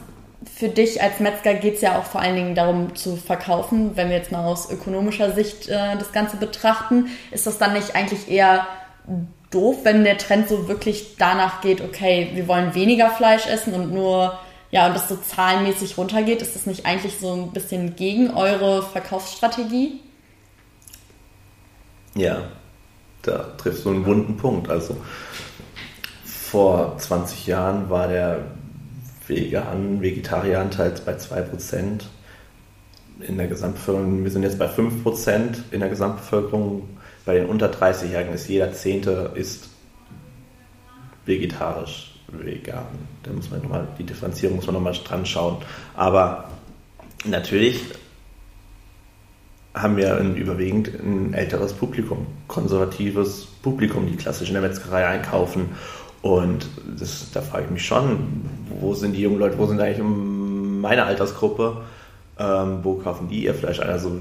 für dich als Metzger geht es ja auch vor allen Dingen darum zu verkaufen, wenn wir jetzt mal aus ökonomischer Sicht äh, das Ganze betrachten, ist das dann nicht eigentlich eher doof, wenn der Trend so wirklich danach geht, okay, wir wollen weniger Fleisch essen und nur ja, und das so zahlenmäßig runtergeht, ist das nicht eigentlich so ein bisschen gegen eure Verkaufsstrategie? Ja, da triffst du einen wunden Punkt. Also vor 20 Jahren war der vegan Vegetarieranteil bei 2% in der Gesamtbevölkerung. Wir sind jetzt bei 5% in der Gesamtbevölkerung. Bei den unter 30-Jährigen ist jeder Zehnte ist vegetarisch, vegan. Da muss man nochmal, die Differenzierung muss man nochmal dran schauen. Aber natürlich haben wir ein überwiegend ein älteres Publikum, konservatives Publikum, die klassisch in der Metzgerei einkaufen. Und das, da frage ich mich schon, wo sind die jungen Leute, wo sind eigentlich meine Altersgruppe, ähm, wo kaufen die ihr Fleisch? Also,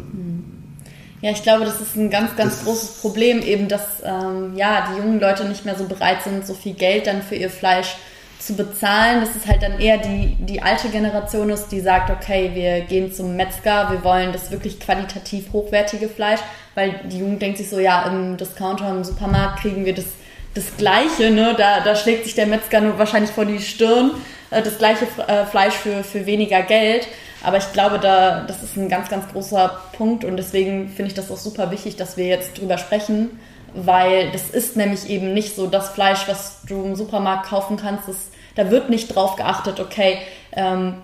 ja, ich glaube, das ist ein ganz, ganz großes Problem, eben, dass ähm, ja, die jungen Leute nicht mehr so bereit sind, so viel Geld dann für ihr Fleisch zu bezahlen, dass es halt dann eher die, die alte Generation ist, die sagt, okay, wir gehen zum Metzger, wir wollen das wirklich qualitativ hochwertige Fleisch, weil die Jugend denkt sich so, ja, im Discounter, im Supermarkt kriegen wir das, das Gleiche, ne? da, da schlägt sich der Metzger nur wahrscheinlich vor die Stirn, äh, das gleiche äh, Fleisch für, für weniger Geld. Aber ich glaube, da, das ist ein ganz, ganz großer Punkt und deswegen finde ich das auch super wichtig, dass wir jetzt drüber sprechen, weil das ist nämlich eben nicht so das Fleisch, was du im Supermarkt kaufen kannst. Das, da wird nicht drauf geachtet, okay, ähm,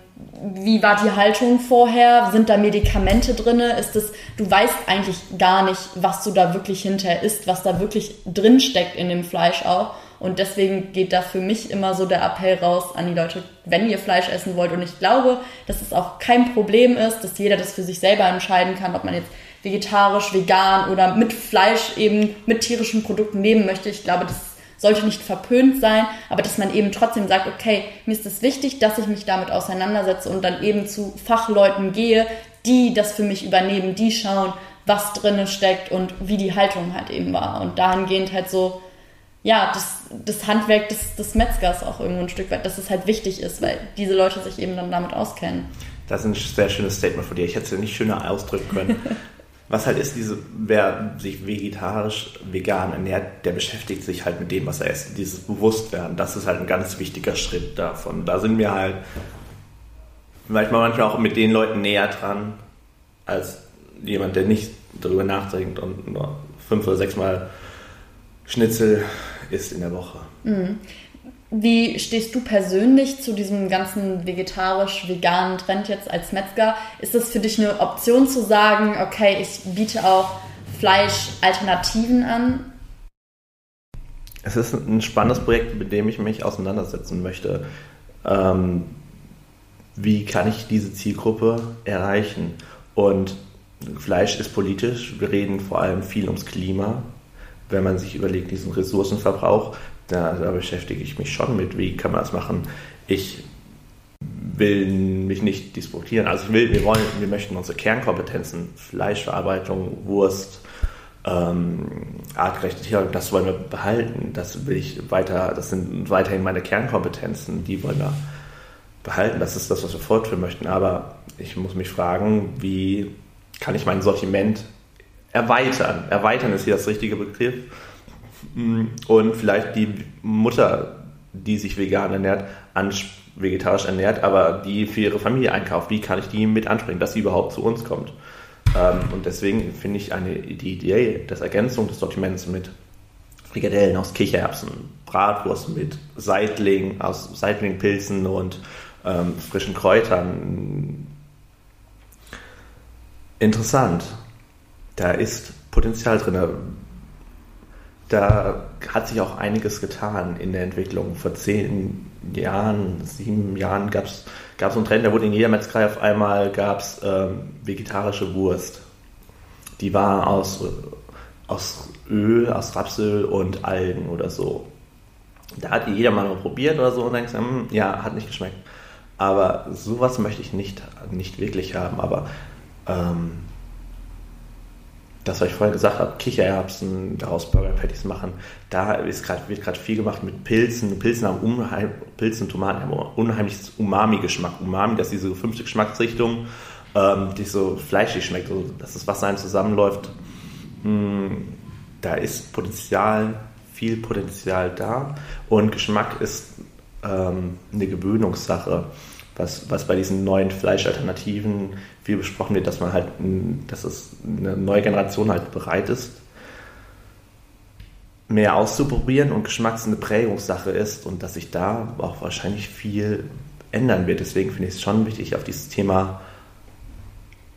wie war die Haltung vorher? Sind da Medikamente drin? Ist es, du weißt eigentlich gar nicht, was du da wirklich hinterher isst, was da wirklich drin steckt in dem Fleisch auch. Und deswegen geht da für mich immer so der Appell raus an die Leute, wenn ihr Fleisch essen wollt. Und ich glaube, dass es auch kein Problem ist, dass jeder das für sich selber entscheiden kann, ob man jetzt vegetarisch, vegan oder mit Fleisch eben mit tierischen Produkten leben möchte. Ich glaube, das sollte nicht verpönt sein, aber dass man eben trotzdem sagt, okay, mir ist es wichtig, dass ich mich damit auseinandersetze und dann eben zu Fachleuten gehe, die das für mich übernehmen, die schauen, was drinnen steckt und wie die Haltung halt eben war. Und dahingehend halt so, ja, das, das Handwerk des, des Metzgers auch irgendwo ein Stück weit, dass es halt wichtig ist, weil diese Leute sich eben dann damit auskennen. Das ist ein sehr schönes Statement von dir. Ich hätte es ja nicht schöner ausdrücken können. Was halt ist, diese, wer sich vegetarisch, vegan ernährt, der beschäftigt sich halt mit dem, was er isst. Dieses Bewusstwerden, das ist halt ein ganz wichtiger Schritt davon. Da sind wir halt manchmal, manchmal auch mit den Leuten näher dran, als jemand, der nicht darüber nachdenkt und nur fünf oder sechs Mal Schnitzel isst in der Woche. Mhm. Wie stehst du persönlich zu diesem ganzen vegetarisch-veganen Trend jetzt als Metzger? Ist es für dich eine Option zu sagen, okay, ich biete auch Fleischalternativen an? Es ist ein spannendes Projekt, mit dem ich mich auseinandersetzen möchte. Ähm, wie kann ich diese Zielgruppe erreichen? Und Fleisch ist politisch. Wir reden vor allem viel ums Klima. Wenn man sich überlegt, diesen Ressourcenverbrauch, da, da beschäftige ich mich schon mit, wie kann man das machen. Ich will mich nicht disputieren. Also ich will, wir wollen, wir möchten unsere Kernkompetenzen, Fleischverarbeitung, Wurst, ähm, artgerechte Tierhaltung, das wollen wir behalten. Das will ich weiter, das sind weiterhin meine Kernkompetenzen, die wollen wir behalten. Das ist das, was wir fortführen möchten. Aber ich muss mich fragen, wie kann ich mein Sortiment erweitern? Erweitern ist hier das richtige Begriff. Und vielleicht die Mutter, die sich vegan ernährt, vegetarisch ernährt, aber die für ihre Familie einkauft. Wie kann ich die mit ansprechen, dass sie überhaupt zu uns kommt? Ähm, und deswegen finde ich eine, die Idee des Ergänzung des Sortiments mit Frikadellen aus Kichererbsen, Bratwurst mit Seitling aus Seitlingpilzen und ähm, frischen Kräutern interessant. Da ist Potenzial drin da hat sich auch einiges getan in der Entwicklung. Vor zehn Jahren, sieben Jahren gab es so einen Trend, da wurde in jeder Metzgerei auf einmal gab's, ähm, vegetarische Wurst. Die war aus, aus Öl, aus Rapsöl und Algen oder so. Da hat jeder mal probiert oder so und denkt, hm, ja, hat nicht geschmeckt. Aber sowas möchte ich nicht, nicht wirklich haben. Aber ähm, das, was ich vorher gesagt habe, Kichererbsen, daraus Burger Patties machen, da ist grad, wird gerade viel gemacht mit Pilzen. Pilzen haben unheim, Pilzen und Tomaten haben unheimliches Umami-Geschmack. Umami, das ist diese fünfte Geschmacksrichtung, ähm, die so fleischig schmeckt, so, dass das Wasser einem zusammenläuft. Hm, da ist Potenzial, viel Potenzial da und Geschmack ist ähm, eine Gewöhnungssache. Was, was bei diesen neuen Fleischalternativen viel besprochen wird, dass man halt, dass es eine neue Generation halt bereit ist, mehr auszuprobieren und Geschmacks eine Prägungssache ist und dass sich da auch wahrscheinlich viel ändern wird. Deswegen finde ich es schon wichtig, auf dieses Thema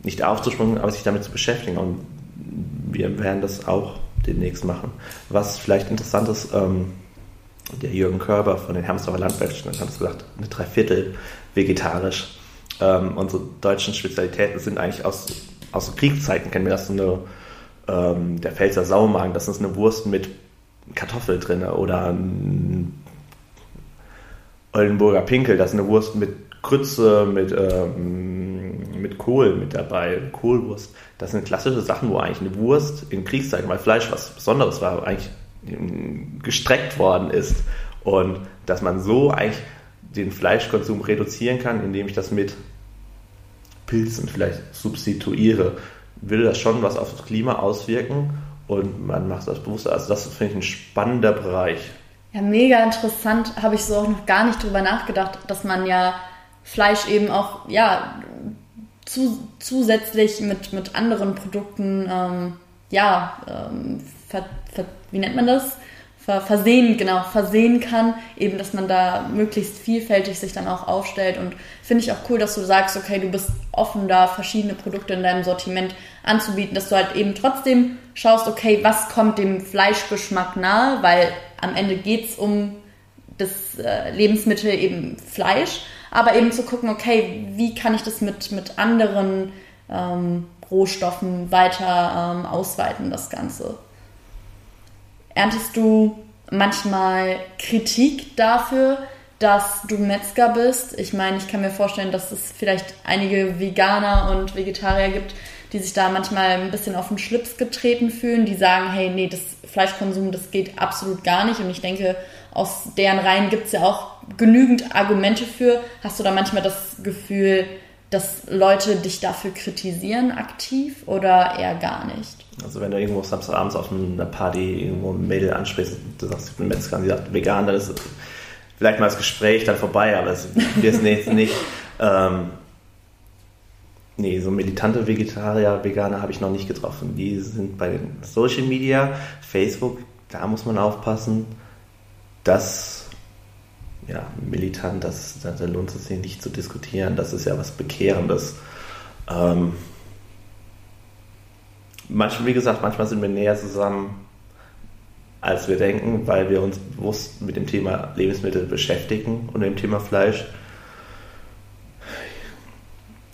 nicht aufzuspringen, aber sich damit zu beschäftigen. Und wir werden das auch demnächst machen. Was vielleicht interessant ist, ähm, der Jürgen Körber von den Hermsdorfer Landwirtschaften hat gesagt, eine Dreiviertel vegetarisch. Ähm, unsere deutschen Spezialitäten sind eigentlich aus, aus Kriegszeiten, kennen wir das, so eine, ähm, der Pfälzer Saumagen, das ist eine Wurst mit Kartoffel drin oder ein Oldenburger Pinkel, das ist eine Wurst mit Krütze, mit, ähm, mit Kohl mit dabei, Kohlwurst. Das sind klassische Sachen, wo eigentlich eine Wurst in Kriegszeiten, weil Fleisch was Besonderes war, eigentlich gestreckt worden ist. Und dass man so eigentlich den Fleischkonsum reduzieren kann, indem ich das mit Pilzen vielleicht substituiere, will das schon was auf das Klima auswirken und man macht das bewusster. Also das finde ich ein spannender Bereich. Ja, mega interessant. Habe ich so auch noch gar nicht drüber nachgedacht, dass man ja Fleisch eben auch ja zu, zusätzlich mit, mit anderen Produkten ähm, ja ähm, ver, wie nennt man das? versehen, genau, versehen kann, eben, dass man da möglichst vielfältig sich dann auch aufstellt und finde ich auch cool, dass du sagst, okay, du bist offen da, verschiedene Produkte in deinem Sortiment anzubieten, dass du halt eben trotzdem schaust, okay, was kommt dem Fleischgeschmack nahe, weil am Ende geht es um das äh, Lebensmittel eben Fleisch, aber eben zu gucken, okay, wie kann ich das mit, mit anderen ähm, Rohstoffen weiter ähm, ausweiten, das Ganze. Erntest du manchmal Kritik dafür, dass du Metzger bist? Ich meine, ich kann mir vorstellen, dass es vielleicht einige Veganer und Vegetarier gibt, die sich da manchmal ein bisschen auf den Schlips getreten fühlen, die sagen, hey, nee, das Fleischkonsum, das geht absolut gar nicht. Und ich denke, aus deren Reihen gibt es ja auch genügend Argumente für. Hast du da manchmal das Gefühl, dass Leute dich dafür kritisieren aktiv oder eher gar nicht? Also wenn du irgendwo Samstagabends auf einer Party irgendwo ein Mädel ansprichst, du sagst, ich bin Metzger und sie sagt vegan, dann ist vielleicht mal das Gespräch dann vorbei, aber es wird jetzt nicht. Ähm, nee, so militante Vegetarier, Veganer habe ich noch nicht getroffen. Die sind bei den Social Media, Facebook, da muss man aufpassen. Das ja, militant, das, da lohnt es sich nicht zu diskutieren. Das ist ja was Bekehrendes. Ähm, manchmal, wie gesagt, manchmal sind wir näher zusammen, als wir denken, weil wir uns bewusst mit dem Thema Lebensmittel beschäftigen und dem Thema Fleisch.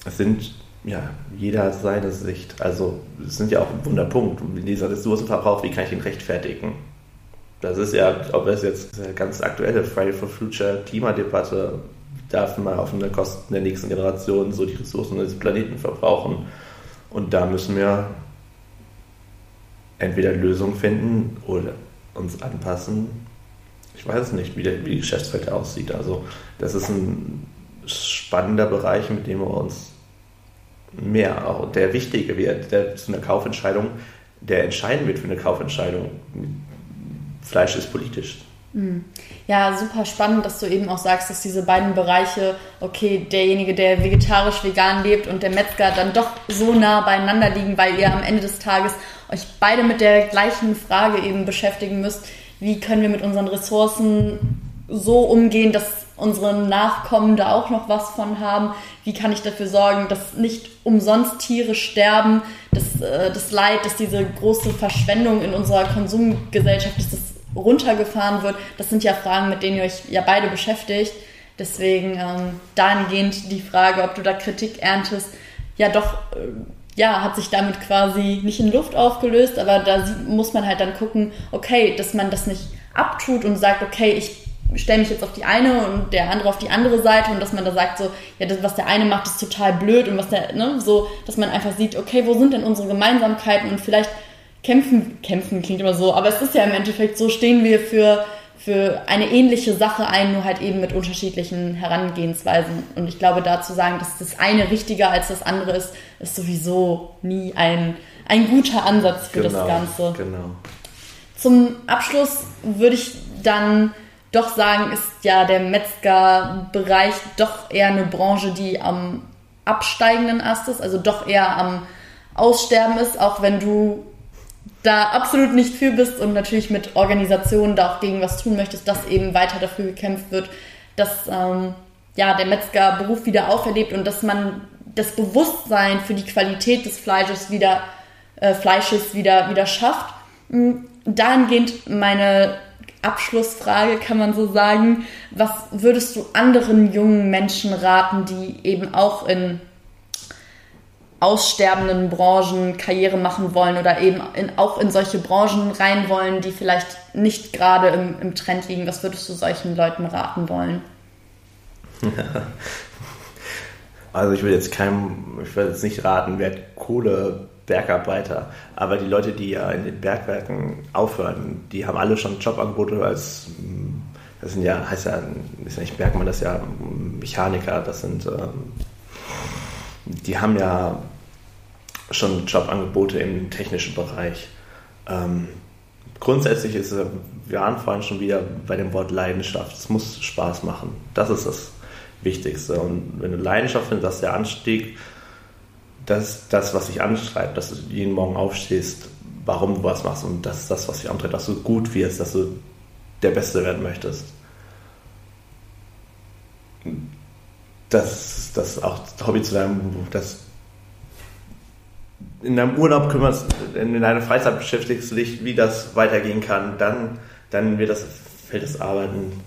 Es sind ja, jeder hat seine Sicht. Also, es sind ja auch ein Wunderpunkt. Dieser Ressourcenverbrauch, wie kann ich ihn rechtfertigen? Das ist ja, ob es jetzt eine ganz aktuelle Friday for Future Klimadebatte, darf man auf eine Kosten der nächsten Generation so die Ressourcen des Planeten verbrauchen. Und da müssen wir entweder Lösungen finden oder uns anpassen. Ich weiß es nicht, wie, der, wie die Geschäftswelt aussieht. Also das ist ein spannender Bereich, mit dem wir uns mehr, auch der wichtige wird, der zu einer Kaufentscheidung, der entscheiden wird für eine Kaufentscheidung. Fleisch ist politisch. Hm. Ja, super spannend, dass du eben auch sagst, dass diese beiden Bereiche, okay, derjenige, der vegetarisch vegan lebt und der Metzger dann doch so nah beieinander liegen, weil ihr am Ende des Tages euch beide mit der gleichen Frage eben beschäftigen müsst, wie können wir mit unseren Ressourcen so umgehen, dass unsere Nachkommen da auch noch was von haben? Wie kann ich dafür sorgen, dass nicht umsonst Tiere sterben, dass äh, das Leid, dass diese große Verschwendung in unserer Konsumgesellschaft, dass das runtergefahren wird? Das sind ja Fragen, mit denen ihr euch ja beide beschäftigt. Deswegen ähm, dahingehend die Frage, ob du da Kritik erntest, ja doch, äh, ja, hat sich damit quasi nicht in Luft aufgelöst, aber da muss man halt dann gucken, okay, dass man das nicht abtut und sagt, okay, ich stelle mich jetzt auf die eine und der andere auf die andere Seite und dass man da sagt so, ja, das, was der eine macht, ist total blöd und was der, ne, so, dass man einfach sieht, okay, wo sind denn unsere Gemeinsamkeiten und vielleicht kämpfen, kämpfen klingt immer so, aber es ist ja im Endeffekt so, stehen wir für, für eine ähnliche Sache ein, nur halt eben mit unterschiedlichen Herangehensweisen. Und ich glaube, da zu sagen, dass das eine richtiger als das andere ist, ist sowieso nie ein, ein guter Ansatz für genau, das Ganze. Genau. Zum Abschluss würde ich dann doch sagen, ist ja der Metzgerbereich doch eher eine Branche, die am absteigenden Ast ist, also doch eher am Aussterben ist, auch wenn du da absolut nicht für bist und natürlich mit Organisationen da auch gegen was tun möchtest, dass eben weiter dafür gekämpft wird, dass ähm, ja, der Metzgerberuf wieder auferlebt und dass man das Bewusstsein für die Qualität des Fleisches wieder, äh, Fleisches wieder, wieder schafft. Hm, dahingehend meine Abschlussfrage, kann man so sagen. Was würdest du anderen jungen Menschen raten, die eben auch in aussterbenden Branchen Karriere machen wollen oder eben in, auch in solche Branchen rein wollen, die vielleicht nicht gerade im, im Trend liegen? Was würdest du solchen Leuten raten wollen? Also ich will jetzt keinem, ich will jetzt nicht raten, wer Kohle Bergarbeiter. Aber die Leute, die ja in den Bergwerken aufhören, die haben alle schon Jobangebote als, das sind ja, heißt ja, ist ja nicht Bergmann, das ist ja Mechaniker, das sind, ähm, die haben ja schon Jobangebote im technischen Bereich. Ähm, grundsätzlich ist es, wir waren vorhin schon wieder bei dem Wort Leidenschaft. Es muss Spaß machen. Das ist das Wichtigste. Und wenn du Leidenschaft findest, dass der Anstieg das das, was dich anschreibt, dass du jeden Morgen aufstehst, warum du was machst und das ist das, was dich antreibt, dass du gut wirst, dass du der Beste werden möchtest. Das, das auch Hobby zu deinem, das in deinem Urlaub kümmerst, in deiner Freizeit beschäftigst du dich, wie das weitergehen kann, dann, dann wird das, fällt das Arbeiten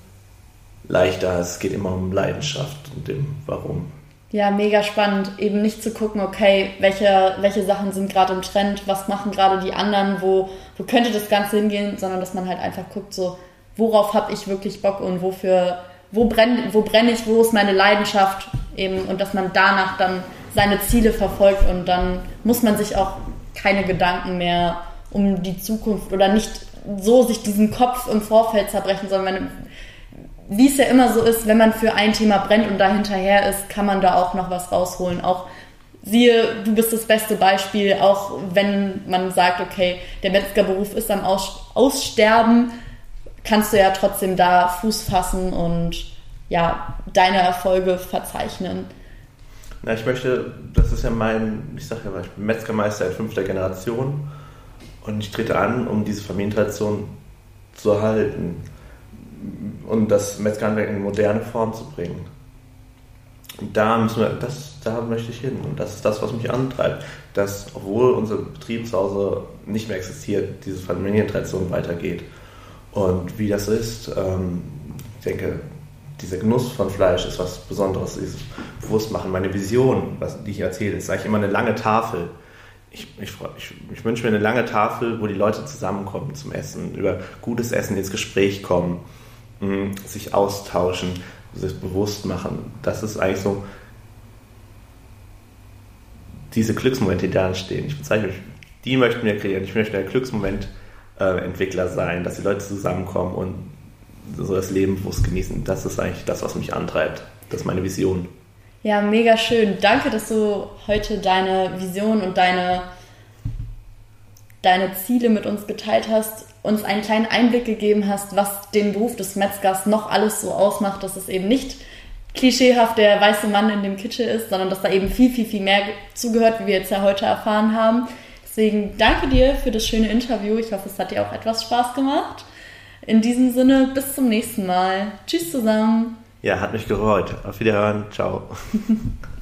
leichter. Es geht immer um Leidenschaft und dem Warum. Ja, mega spannend. Eben nicht zu gucken, okay, welche, welche Sachen sind gerade im Trend, was machen gerade die anderen, wo, wo könnte das Ganze hingehen, sondern dass man halt einfach guckt, so, worauf habe ich wirklich Bock und wofür, wo brenne wo brenn ich, wo ist meine Leidenschaft eben und dass man danach dann seine Ziele verfolgt und dann muss man sich auch keine Gedanken mehr um die Zukunft oder nicht so sich diesen Kopf im Vorfeld zerbrechen, sondern wie es ja immer so ist, wenn man für ein Thema brennt und da hinterher ist, kann man da auch noch was rausholen. Auch siehe, du bist das beste Beispiel, auch wenn man sagt, okay, der Metzgerberuf ist am Aus Aussterben, kannst du ja trotzdem da Fuß fassen und ja, deine Erfolge verzeichnen. Na, ich möchte, das ist ja mein, ich sage ja, ich bin Metzgermeister in fünfter Generation und ich trete an, um diese Familientradition zu erhalten und das Metzgerhandwerk in moderne Form zu bringen. Und da müssen wir, das, da möchte ich hin. Und das ist das, was mich antreibt. Dass, obwohl unser Betrieb zu Hause nicht mehr existiert, diese Familientradition weitergeht. Und wie das ist, ähm, ich denke, dieser Genuss von Fleisch ist was Besonderes, dieses Bewusstmachen. Meine Vision, was, die ich erzähle, ist eigentlich immer eine lange Tafel. Ich, ich, ich, ich, wünsche mir eine lange Tafel, wo die Leute zusammenkommen zum Essen, über gutes Essen ins Gespräch kommen sich austauschen, sich bewusst machen. Das ist eigentlich so diese Glücksmomente, die da entstehen. Ich bezeichne mich, die möchten wir kreieren. Ich möchte der Glücksmoment-Entwickler äh, sein, dass die Leute zusammenkommen und so das Leben bewusst genießen. Das ist eigentlich das, was mich antreibt. Das ist meine Vision. Ja, mega schön. Danke, dass du heute deine Vision und deine, deine Ziele mit uns geteilt hast uns einen kleinen Einblick gegeben hast, was den Beruf des Metzgers noch alles so ausmacht, dass es eben nicht klischeehaft der weiße Mann in dem Kitchen ist, sondern dass da eben viel, viel, viel mehr zugehört, wie wir jetzt ja heute erfahren haben. Deswegen danke dir für das schöne Interview. Ich hoffe, es hat dir auch etwas Spaß gemacht. In diesem Sinne, bis zum nächsten Mal. Tschüss zusammen. Ja, hat mich gefreut. Auf Wiederhören. Ciao.